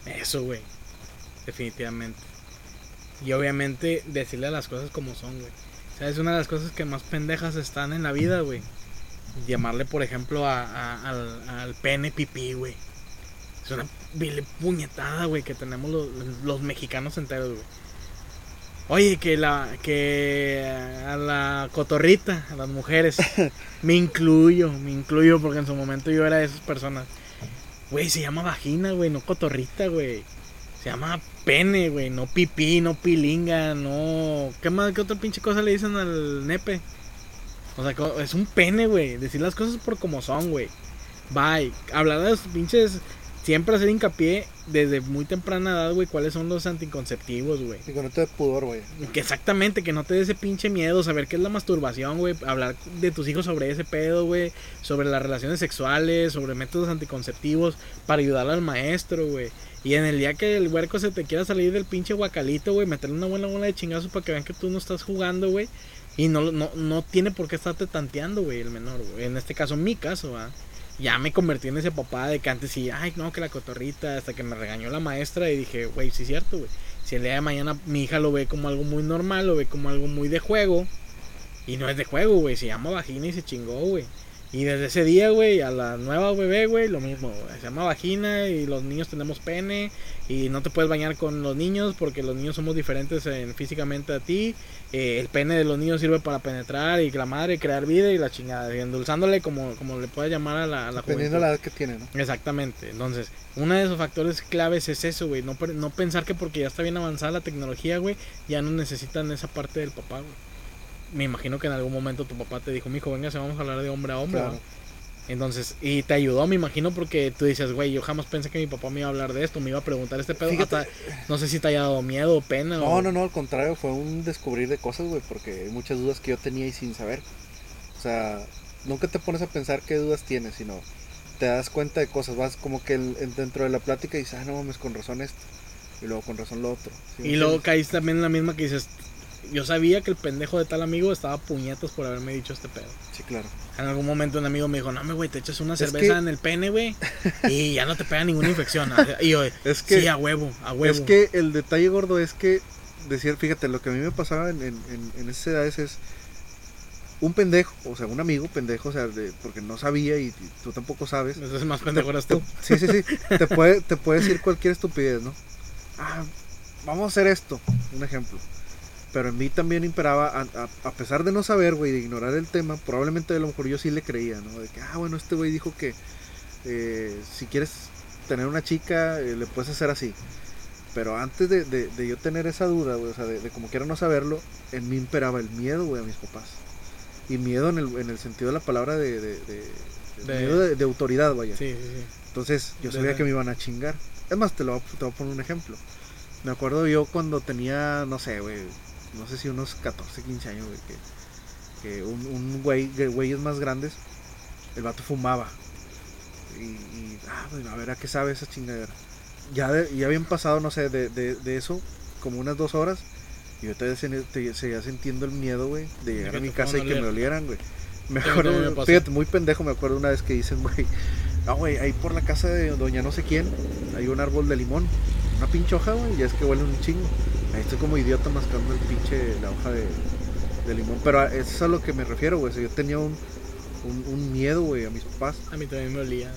Speaker 2: Eso, güey. Definitivamente. Y obviamente decirle las cosas como son, güey. O sea, es una de las cosas que más pendejas están en la vida, güey. Llamarle, por ejemplo, a, a- al, al pene pipí, güey. Es una vil puñetada, güey, que tenemos los, los mexicanos enteros, güey. Oye, que la que a la cotorrita, a las mujeres, me incluyo, me incluyo porque en su momento yo era de esas personas. Güey, se llama vagina, güey, no cotorrita, güey. Se llama pene, güey, no pipí, no pilinga, no... ¿Qué más, qué otra pinche cosa le dicen al nepe? O sea, es un pene, güey. Decir las cosas por como son, güey. Bye. Hablar de los pinches... Siempre hacer hincapié desde muy temprana edad, güey, cuáles son los anticonceptivos, güey.
Speaker 1: Y con esto de pudor, güey.
Speaker 2: Que exactamente, que no te dé ese pinche miedo, saber qué es la masturbación, güey, hablar de tus hijos sobre ese pedo, güey, sobre las relaciones sexuales, sobre métodos anticonceptivos, para ayudar al maestro, güey. Y en el día que el huerco se te quiera salir del pinche guacalito, güey, meterle una buena bola de chingazos para que vean que tú no estás jugando, güey. Y no, no, no tiene por qué estarte tanteando, güey, el menor, güey. En este caso, mi caso, ¿va? Ya me convertí en ese papá de que antes sí, ay, no, que la cotorrita, hasta que me regañó la maestra y dije, güey, sí es cierto, güey. Si el día de mañana mi hija lo ve como algo muy normal, lo ve como algo muy de juego, y no es de juego, güey, se llama vagina y se chingó, güey. Y desde ese día, güey, a la nueva bebé, güey, lo mismo. Se llama vagina y los niños tenemos pene y no te puedes bañar con los niños porque los niños somos diferentes en, físicamente a ti. Eh, el pene de los niños sirve para penetrar y la madre crear vida y la chingada, y endulzándole como, como le puedes llamar a la, a la
Speaker 1: Dependiendo de la edad que tiene, ¿no?
Speaker 2: Exactamente. Entonces, uno de esos factores claves es eso, güey. No, no pensar que porque ya está bien avanzada la tecnología, güey, ya no necesitan esa parte del papá, güey. Me imagino que en algún momento tu papá te dijo, mijo, venga, vamos a hablar de hombre a hombre.
Speaker 1: Claro.
Speaker 2: ¿va?". Entonces, y te ayudó, me imagino, porque tú dices, güey, yo jamás pensé que mi papá me iba a hablar de esto, me iba a preguntar este pedo. Hasta- no sé si te haya dado miedo o pena.
Speaker 1: No,
Speaker 2: o...
Speaker 1: no, no, al contrario, fue un descubrir de cosas, güey, porque hay muchas dudas que yo tenía y sin saber. O sea, nunca te pones a pensar qué dudas tienes, sino te das cuenta de cosas, vas como que el- en- dentro de la plática y dices, ah, no mames, con razón esto, y luego con razón lo otro. ¿sí me
Speaker 2: Y luego caíste también en la misma que dices, yo sabía que el pendejo de tal amigo estaba a puñetas por haberme dicho este pedo.
Speaker 1: Sí, claro.
Speaker 2: En algún momento un amigo me dijo, no, me güey, te echas una
Speaker 1: Es
Speaker 2: cerveza
Speaker 1: que-
Speaker 2: en el pene, güey, y ya no te pega ninguna infección. Y yo,
Speaker 1: Es que,
Speaker 2: sí, a huevo, a huevo.
Speaker 1: es que el detalle gordo es que, decir, fíjate, lo que a mí me pasaba en, en, en, esas edades es un pendejo, o sea, un amigo pendejo, o sea, de- porque no sabía y, y tú tampoco sabes.
Speaker 2: Entonces más pendejo eras
Speaker 1: Te-
Speaker 2: tú.
Speaker 1: Sí, sí, sí. Te puede, te puede decir cualquier estupidez, ¿no? Ah, vamos a hacer esto, un ejemplo. Pero en mí también imperaba, a, a- a pesar de no saber, güey, de ignorar el tema, probablemente a lo mejor yo sí le creía, ¿no? De que, ah, bueno, este güey dijo que eh, si quieres tener una chica, eh, le puedes hacer así. Pero antes de, de- de yo tener esa duda, güey, o sea, de, de como quiera no saberlo, en mí imperaba el miedo, güey, a mis papás. Y miedo en el, en el sentido de la palabra de, de, de- autoridad, vaya.
Speaker 2: Sí, sí, sí.
Speaker 1: Entonces yo sabía que me iban a chingar. Es más, te, lo, te voy a poner un ejemplo. Me acuerdo yo cuando tenía, no sé, güey, no sé si unos 14, 15 años, güey, que que un, un güey, güeyes más grandes, el vato fumaba. Y, y, ah, bueno, a ver, ¿a qué sabe esa chingadera? Ya, de- ya habían pasado, no sé, de, de, de eso, como unas dos horas. Y yo todavía se- te- seguía sintiendo el miedo, güey, de llegar a mi casa y que me olieran, güey. Me acuerdo, fíjate, muy pendejo, me acuerdo una vez que dicen, güey, no, güey, ahí por la casa de doña no sé quién, hay un árbol de limón. Una pinche hoja, güey, y es que huele un chingo. Ahí estoy como idiota mascando el pinche, la hoja de, de limón. Pero eso es a lo que me refiero, güey. o sea, yo tenía un, un, un miedo, güey, a mis papás.
Speaker 2: A mí también me olía.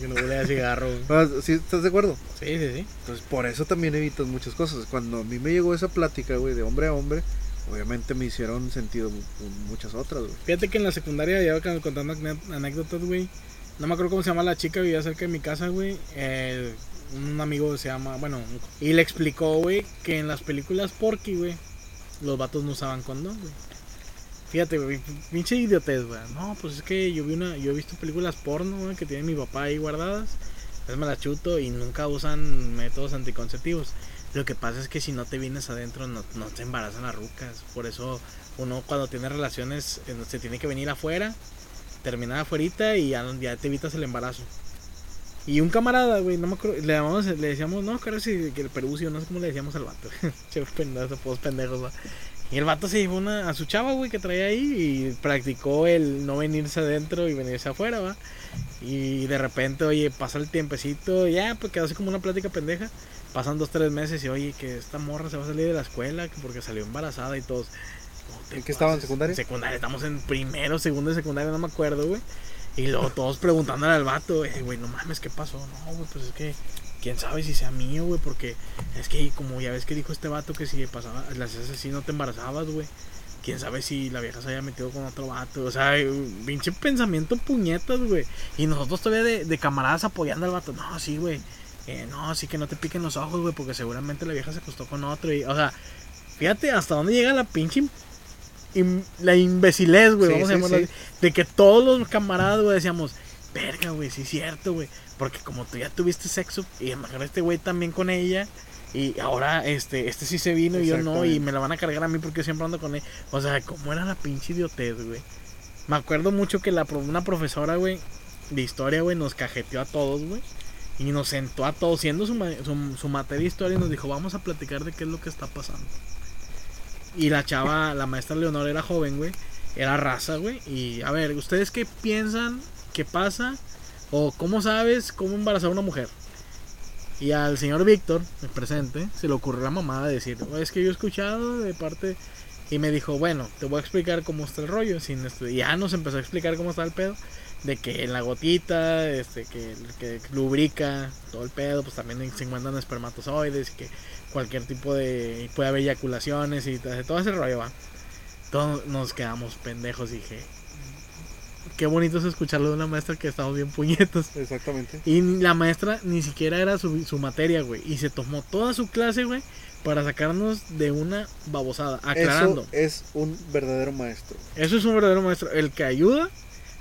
Speaker 2: Que no huele a cigarro. güey.
Speaker 1: Ah, ¿Sí estás de acuerdo?
Speaker 2: Sí, sí, sí.
Speaker 1: Entonces, por eso también evitas muchas cosas. Cuando a mí me llegó esa plática, güey, de hombre a hombre, obviamente me hicieron sentido mu- muchas otras, güey.
Speaker 2: Fíjate que en la secundaria ya que contando anécdotas, güey. No me acuerdo cómo se llama la chica, vivía cerca de mi casa, güey. Eh, un amigo se llama, bueno, y le explicó, güey, que en las películas Porky, güey, los vatos no usaban condón, güey. Fíjate, pinche idiotez, güey. No, pues es que yo vi una, yo he visto películas porno, güey, que tiene mi papá ahí guardadas. Entonces me las chuto y nunca usan métodos anticonceptivos. Lo que pasa es que si no te vienes adentro no, no te embarazan las rucas. Por eso uno cuando tiene relaciones eh, se tiene que venir afuera, terminar afuera y ya te evitas el embarazo. Y un camarada, güey, no me acuerdo, le, llamamos, le decíamos, no, claro, si que el perucio, no sé cómo le decíamos al vato. che, pendejos, todos pendejos, va. Y el vato se llevó una, a su chava, güey, que traía ahí y practicó el no venirse adentro y venirse afuera, va. Y de repente, oye, pasa el tiempecito, ya, pues quedó así como una plática pendeja. Pasan dos, tres meses y, oye, que esta morra se va a salir de la escuela que porque salió embarazada y todos. "No te
Speaker 1: ¿En qué estaban,
Speaker 2: pases".
Speaker 1: secundaria?
Speaker 2: En secundaria, estamos en primero, segundo y secundaria, no me acuerdo, güey. Y luego todos preguntándole al vato, "Eh, güey, no mames, ¿qué pasó? No, güey, pues es que, quién sabe si sea mío, güey, porque es que como ya ves que dijo este vato que si pasaba, las hacías así no te embarazabas, güey. Quién sabe si la vieja se había metido con otro vato. O sea, pinche pensamiento puñetas, güey. Y nosotros todavía de, de camaradas apoyando al vato. No, sí, güey. Eh, no, sí que no te piquen los ojos, güey, porque seguramente la vieja se acostó con otro. Y, o sea, fíjate hasta dónde llega la pinche. Im- la imbecilez, güey,
Speaker 1: Sí,
Speaker 2: vamos a llamarlo
Speaker 1: sí.
Speaker 2: así. De que todos los camaradas, güey, decíamos, verga, güey, sí es cierto, güey. Porque como tú ya tuviste sexo, y mejor este güey también con ella. Y ahora este este sí se vino y yo no, y me la van a cargar a mí porque yo siempre ando con él. O sea, ¿cómo era la pinche idiotez, güey? Me acuerdo mucho que la, una profesora, güey, de historia, güey, nos cajeteó a todos, güey. Y nos sentó a todos, siendo su, su, su materia de historia, y nos dijo, vamos a platicar de qué es lo que está pasando. Y la chava, la maestra Leonor era joven, güey. Era raza, güey. Y a ver, ¿ustedes qué piensan? ¿Qué pasa? ¿O cómo sabes cómo embarazar a una mujer? Y al señor Víctor, el presente, se le ocurrió la mamada de decir, "Oh, es que yo he escuchado de parte... Y me dijo, bueno, te voy a explicar cómo está el rollo. Sin y ya nos empezó a explicar cómo está el pedo. De que en la gotita, este, que, que lubrica todo el pedo, pues también se encuentran espermatozoides y que cualquier tipo de... puede haber eyaculaciones y todo ese rollo, va. Todos nos quedamos pendejos y dije, qué bonito es escucharlo de una maestra que estamos bien puñetos.
Speaker 1: Exactamente.
Speaker 2: Y la maestra ni siquiera era su, su materia, güey. Y se tomó toda su clase, güey, para sacarnos de una babosada. Aclarando.
Speaker 1: Eso es un verdadero maestro.
Speaker 2: Eso es un verdadero maestro. El que ayuda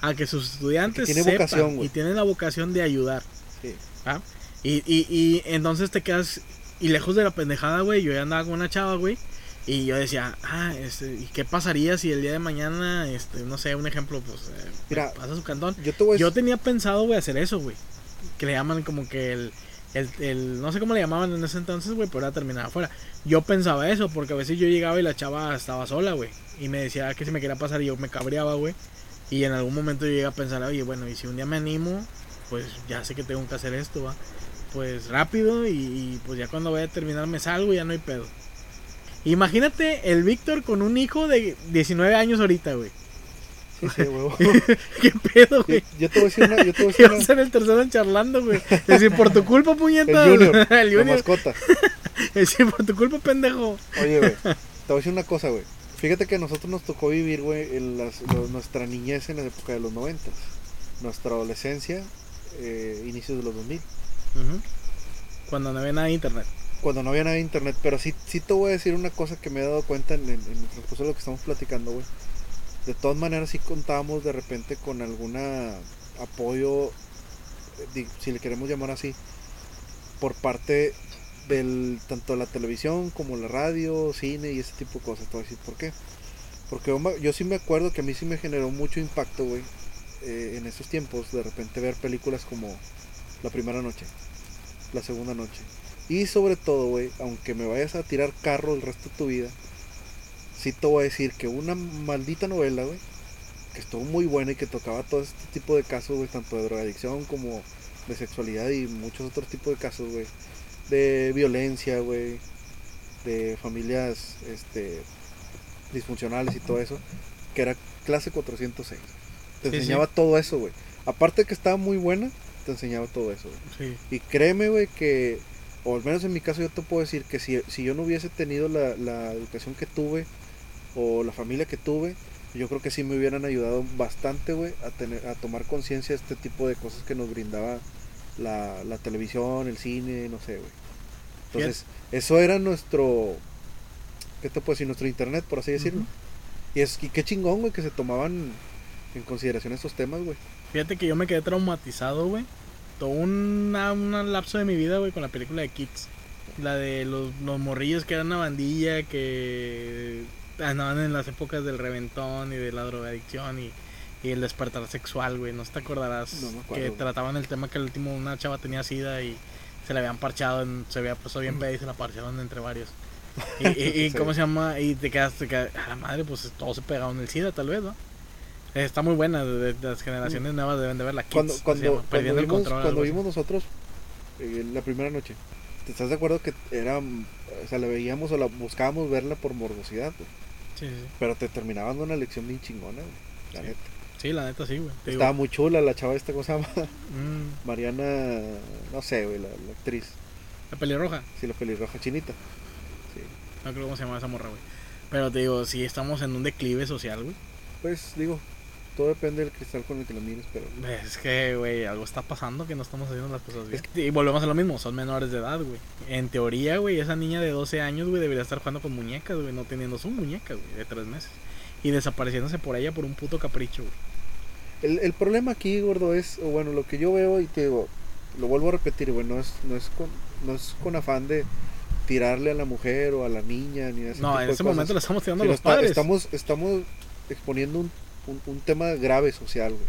Speaker 2: a que sus estudiantes
Speaker 1: Que tiene
Speaker 2: sepan
Speaker 1: vocación,
Speaker 2: y tienen la vocación de ayudar.
Speaker 1: Sí.
Speaker 2: ¿ah? Y, y, y entonces te quedas. Y lejos de la pendejada, güey. Yo ya andaba con una chava, güey. Y yo decía, ah, este, ¿y qué pasaría si el día de mañana, este, no sé, un ejemplo, pues, eh,
Speaker 1: Mira,
Speaker 2: pasa su cantón?
Speaker 1: Yo te voy
Speaker 2: Yo tenía pensado, güey, hacer eso, güey. Que le llaman como que el, el, el- No sé cómo le llamaban en ese entonces, güey, pero era terminar afuera. Yo pensaba eso, porque a veces yo llegaba y la chava estaba sola, güey. Y me decía que si me quería pasar y yo me cabreaba, güey. Y en algún momento yo llegué a pensar, oye, bueno, y si un día me animo, pues ya sé que tengo que hacer esto, va. Pues rápido y, y, pues ya cuando vaya a terminar me salgo y ya no hay pedo. Imagínate el Víctor con un hijo de 19 años ahorita, güey.
Speaker 1: Sí, sí, huevo.
Speaker 2: ¿Qué pedo, güey?
Speaker 1: yo te voy a decir una. Yo te voy a decir
Speaker 2: a
Speaker 1: una.
Speaker 2: ser el tercero en charlando, güey. Es decir, por tu culpa, puñeta.
Speaker 1: El Junior.
Speaker 2: el
Speaker 1: La
Speaker 2: Junior.
Speaker 1: mascota.
Speaker 2: Es decir, por tu culpa, pendejo.
Speaker 1: Oye, güey. Te voy a decir una cosa, güey. Fíjate que a nosotros nos tocó vivir, güey, en las- nuestra niñez en la época de los 90. Nuestra adolescencia, eh, inicios de los 2000.
Speaker 2: Cuando no había nada de internet.
Speaker 1: Cuando no había nada de internet. Pero sí, sí te voy a decir una cosa que me he dado cuenta en, en, en el transcurso de lo que estamos platicando, güey. De todas maneras, sí contábamos de repente con alguna apoyo, eh, si le queremos llamar así, por parte tanto la televisión como la radio, cine y ese tipo de cosas. Te voy a decir por qué. Porque yo sí me acuerdo que a mí sí me generó mucho impacto, güey, eh, en esos tiempos, de repente ver películas como La Primera Noche, La Segunda Noche. Y sobre todo, güey, aunque me vayas a tirar carro el resto de tu vida, sí te voy a decir que una maldita novela, güey, que estuvo muy buena y que tocaba todo este tipo de casos, güey, tanto de drogadicción como de sexualidad y muchos otros tipos de casos, güey, de violencia, güey, de familias, este, disfuncionales y todo eso, que era clase 406. Te
Speaker 2: Sí,
Speaker 1: enseñaba todo eso, güey. Aparte de que estaba muy buena, te enseñaba todo eso.
Speaker 2: Sí.
Speaker 1: Y créeme, güey, que, o al menos en mi caso yo te puedo decir que si, si yo no hubiese tenido la, la educación que tuve, o la familia que tuve, yo creo que sí me hubieran ayudado bastante, güey, a, tener, a tomar conciencia de este tipo de cosas que nos brindaba la, la televisión, el cine, no sé, güey. Entonces, eso era nuestro, ¿qué te puedo decir? Nuestro internet, por así decirlo. Y es y qué chingón, güey, que se tomaban en consideración estos temas, güey.
Speaker 2: Fíjate que yo me quedé traumatizado, güey. Todo una, un lapso de mi vida, güey, con la película de Kids. La de los, los morrillos que eran una bandilla que andaban en las épocas del reventón y de la drogadicción y, y el despertar sexual, güey. No te acordarás
Speaker 1: No me acuerdo,
Speaker 2: que
Speaker 1: güey.
Speaker 2: trataban el tema que al último una chava tenía sida y se le habían parchado, en- se había puesto bien peda y se la parcharon entre varios. Y, y- y
Speaker 1: Sí.
Speaker 2: ¿cómo se llama? Y te quedaste, te quedas, a la madre, pues todos se pegaron el SIDA, tal vez, ¿no? Está muy buena, de, de las generaciones nuevas deben de verla.
Speaker 1: Cuando cuando,
Speaker 2: llama,
Speaker 1: cuando
Speaker 2: el
Speaker 1: vimos,
Speaker 2: control.
Speaker 1: cuando
Speaker 2: algo así.
Speaker 1: vimos nosotros eh, la primera noche, ¿te estás de acuerdo que era, mm, o sea, la veíamos o la buscábamos verla por morbosidad, güey?
Speaker 2: Sí, sí.
Speaker 1: Pero te terminaba dando una lección bien chingona, güey. La neta.
Speaker 2: Sí, la neta sí, güey. Te digo,
Speaker 1: Estaba muy chula la chava esta cosa,
Speaker 2: mm,
Speaker 1: Mariana, no sé, güey, la, la actriz,
Speaker 2: la pelirroja.
Speaker 1: sí, la pelirroja chinita. Sí.
Speaker 2: No creo cómo se llama esa morra, güey. Pero te digo, sí estamos en un declive social, güey.
Speaker 1: Pues digo, todo depende del cristal con el que lo mires, pero
Speaker 2: Es que, güey, algo está pasando que no estamos haciendo las cosas bien.
Speaker 1: Es
Speaker 2: Y volvemos a lo mismo, son menores de edad, güey. En teoría, güey, esa niña de 12 años, güey, debería estar jugando con muñecas, güey, no teniendo su muñeca, güey, de 3 meses. Y desapareciéndose por ella por un puto capricho, güey.
Speaker 1: El, el problema aquí, gordo, es, o bueno, lo que yo veo y te digo, lo vuelvo a repetir, güey, no es, no es, con, no es con afán de tirarle a la mujer o a la niña, ni ese
Speaker 2: No,
Speaker 1: tipo
Speaker 2: en ese momento le estamos tirando a los
Speaker 1: está-
Speaker 2: padres.
Speaker 1: estamos, estamos exponiendo un, un, un tema grave social, güey.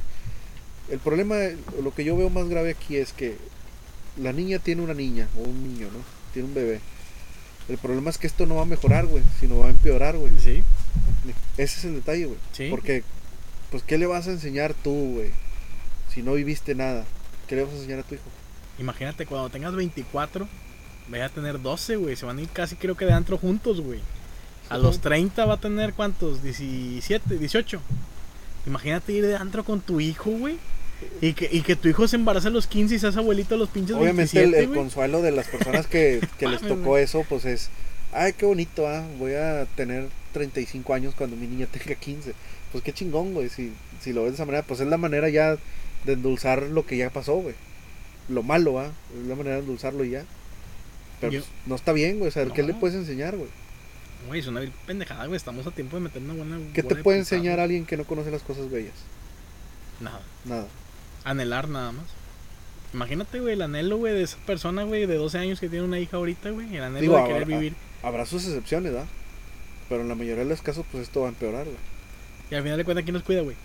Speaker 1: El problema, lo que yo veo más grave aquí es que la niña tiene una niña, o un niño, ¿no? Tiene un bebé. El problema es que esto no va a mejorar, güey, sino va a empeorar, güey.
Speaker 2: Sí,
Speaker 1: Ese es el detalle, güey.
Speaker 2: sí.
Speaker 1: Porque, pues, ¿qué le vas a enseñar tú, güey? Si no viviste nada, ¿qué le vas a enseñar a tu hijo?
Speaker 2: Imagínate, cuando tengas 24, vaya a tener 12, güey. Se van a ir casi creo que de antro juntos, güey. A
Speaker 1: Sí,
Speaker 2: los
Speaker 1: ¿no?
Speaker 2: 30 va a tener cuántos? 17, 18. Imagínate ir de antro con tu hijo, güey. Y que, y que tu hijo se embarace a los 15 y seas abuelito a los pinches
Speaker 1: Obviamente
Speaker 2: 27,
Speaker 1: el, consuelo de las personas que, que les tocó eso, pues es, ay, qué bonito, ah, voy a tener 35 años cuando mi niña tenga 15. Pues qué chingón, güey, si, si lo ves de esa manera, pues es la manera ya de endulzar lo que ya pasó, güey. Lo malo, ah, es la manera de endulzarlo y ya. Pero
Speaker 2: Yo-
Speaker 1: pues, no está bien, güey, o sea, ¿qué le puedes enseñar, güey?
Speaker 2: Güey, es una pendejada, güey. Estamos a tiempo de meter una buena.
Speaker 1: ¿Qué te puede enseñar a alguien que no conoce las cosas bellas?
Speaker 2: Nada.
Speaker 1: Nada.
Speaker 2: Anhelar nada más. Imagínate, güey, el anhelo, güey, de esa persona, güey, de 12 años que tiene una hija ahorita, güey. El anhelo
Speaker 1: Digo,
Speaker 2: de querer vivir.
Speaker 1: Habrá sus excepciones, ¿verdad? Pero en la mayoría de los casos, pues esto va a empeorar, güey.
Speaker 2: Y al final de cuentas, ¿quién nos cuida, güey?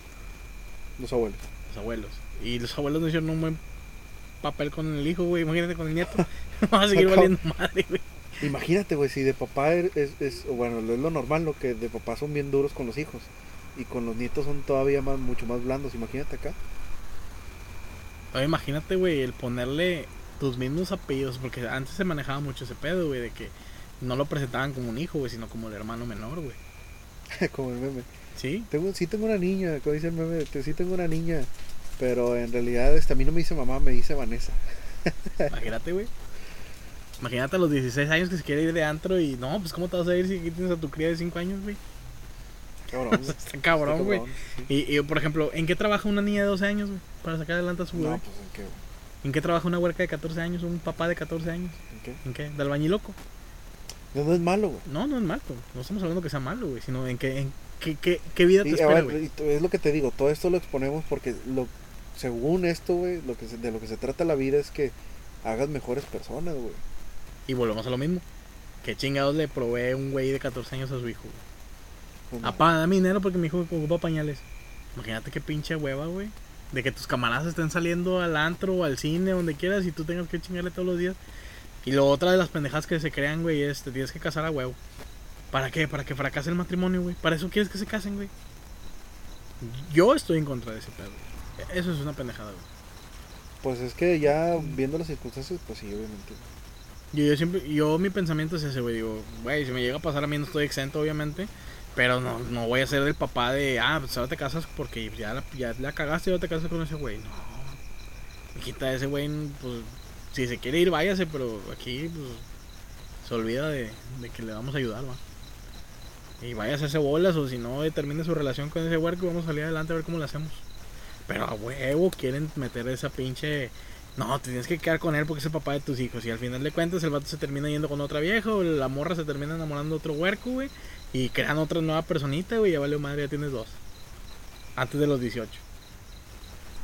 Speaker 1: Los abuelos.
Speaker 2: Los abuelos. Y los abuelos no hicieron un buen papel con el hijo, güey. Imagínate con el nieto. Va a seguir valiendo madre, güey.
Speaker 1: Imagínate, güey, si de papá es, es, es- bueno, es lo normal, lo que de papá son bien duros con los hijos. Y con los nietos son todavía más, mucho más blandos. Imagínate acá.
Speaker 2: Ahora imagínate, güey, el ponerle tus mismos apellidos. Porque antes se manejaba mucho ese pedo, güey, de que no lo presentaban como un hijo, güey, sino como el hermano menor, güey.
Speaker 1: Como el meme.
Speaker 2: ¿Sí?
Speaker 1: Tengo, sí tengo una niña, como dice el meme, te- sí tengo una niña. Pero en realidad este, a mí no me dice mamá, me dice Vanessa.
Speaker 2: Imagínate, güey. Imagínate a los 16 años que se quiere ir de antro y no, pues ¿cómo te vas a ir si aquí tienes a tu cría de 5 años, güey?
Speaker 1: Cabrón.
Speaker 2: Está cabrón, güey.
Speaker 1: sí.
Speaker 2: Y, y, por ejemplo, ¿en qué trabaja una niña de 12 años, güey? Para sacar adelante a su bebé.
Speaker 1: No, pues en qué, güey?
Speaker 2: ¿En qué trabaja una huerca de 14 años? ¿Un papá de 14 años?
Speaker 1: ¿En qué?
Speaker 2: ¿En qué? ¿De albañil loco?
Speaker 1: No, no es malo, güey.
Speaker 2: No, no es malo. No estamos hablando que sea malo, güey. Sino en qué, en qué, qué, qué vida te
Speaker 1: Y, a
Speaker 2: espera, güey.
Speaker 1: es lo que te digo, todo esto lo exponemos porque lo, según esto, güey, lo que se- de lo que se trata la vida es que hagas mejores personas, güey.
Speaker 2: Y volvemos a lo mismo. ¿Qué chingados le provee un güey de 14 años a su hijo, güey? Apá, dame dinero porque mi hijo ocupa pañales. Imagínate qué pinche hueva, güey. De que tus camaradas estén saliendo al antro o al cine, donde quieras, y tú tengas que chingarle todos los días. Y lo otra de las pendejadas que se crean, güey, es te tienes que casar a huevo. ¿Para qué? Para que fracase el matrimonio, güey. ¿Para eso quieres que se casen, güey? Yo estoy en contra de ese pedo. Eso es una pendejada, güey.
Speaker 1: Pues es que ya viendo las circunstancias, pues sí, obviamente.
Speaker 2: Yo, yo siempre, yo mi pensamiento es ese, güey. Digo, güey, si me llega a pasar a mí no estoy exento, obviamente. Pero no, no voy a ser del papá de, ah, pues ahora te casas porque ya la, ya la cagaste y ahora te casas con ese güey. No. Quita ese güey, pues, si se quiere ir, váyase, pero aquí, pues, se olvida de, de que le vamos a ayudar, va. Y váyase a hacer bolas, o si no, eh, termine su relación con ese huerco, vamos a salir adelante a ver cómo lo hacemos. Pero a huevo quieren meter esa pinche. No, te tienes que quedar con él porque es el papá de tus hijos. Y al final de cuentas, el vato se termina yendo con otra vieja, o la morra se termina enamorando de otro huerco, güey. Y crean otra nueva personita, güey. Ya vale madre, ya tienes dos. Antes de los 18.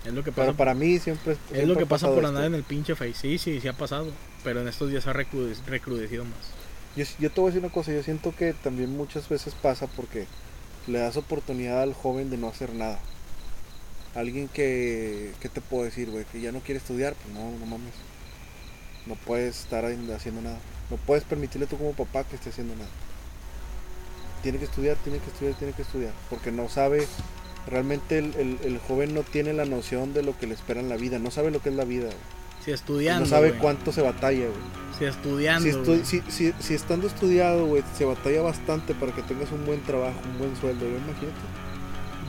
Speaker 2: Es lo que pasa.
Speaker 1: Pero para mí siempre.
Speaker 2: es
Speaker 1: siempre
Speaker 2: lo que pasa por
Speaker 1: esto.
Speaker 2: andar en el pinche face. Sí, sí, sí ha pasado. Pero en estos días ha recrude- recrudecido más.
Speaker 1: Yo, yo te voy a decir una cosa, yo siento que también muchas veces pasa porque le das oportunidad al joven de no hacer nada. Alguien que, ¿qué te puedo decir, güey? Que ya no quiere estudiar, pues no, no mames. No puedes estar haciendo nada. No puedes permitirle tú como papá que esté haciendo nada. Tiene que estudiar, tiene que estudiar, tiene que estudiar. Porque no sabe, realmente el, el- el joven no tiene la noción de lo que le espera en la vida. No sabe lo que es la vida. güey.
Speaker 2: Si estudiando.
Speaker 1: no sabe
Speaker 2: güey.
Speaker 1: cuánto se batalla, güey.
Speaker 2: Si estudiando.
Speaker 1: Si,
Speaker 2: güey.
Speaker 1: si, si, si estando estudiado, güey, se batalla bastante para que tengas un buen trabajo, un buen sueldo, güey, imagínate.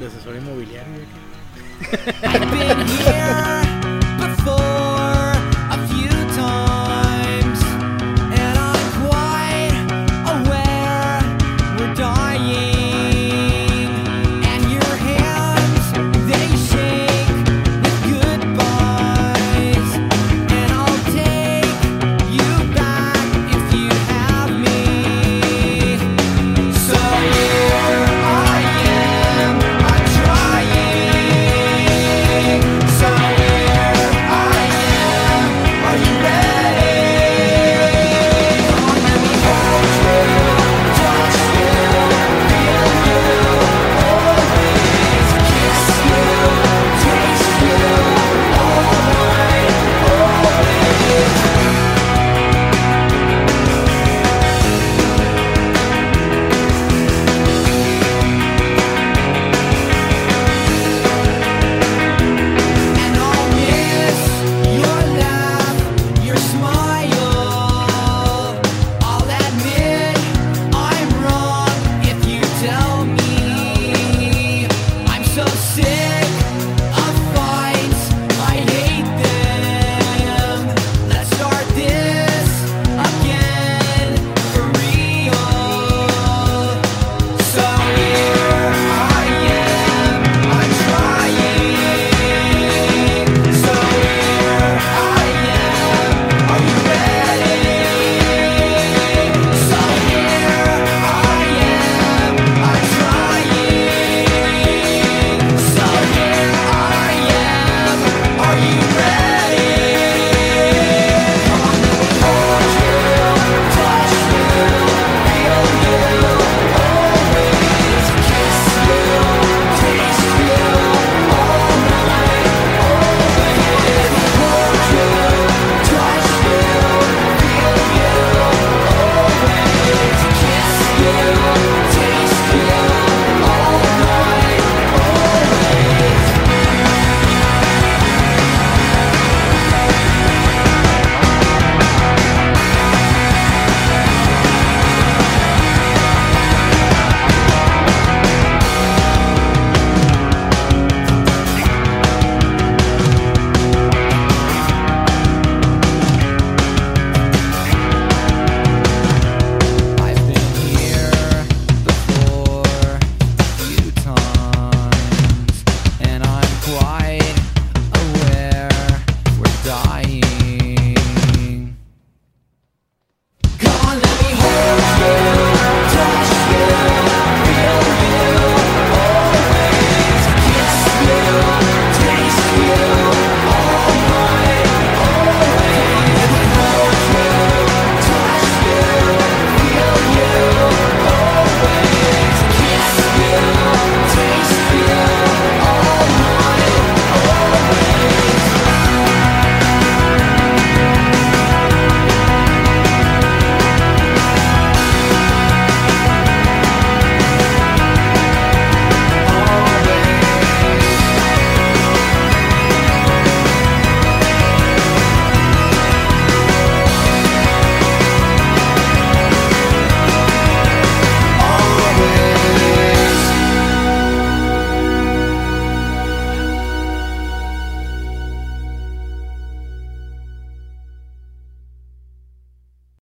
Speaker 2: De asesor inmobiliario, güey.
Speaker 4: I've been here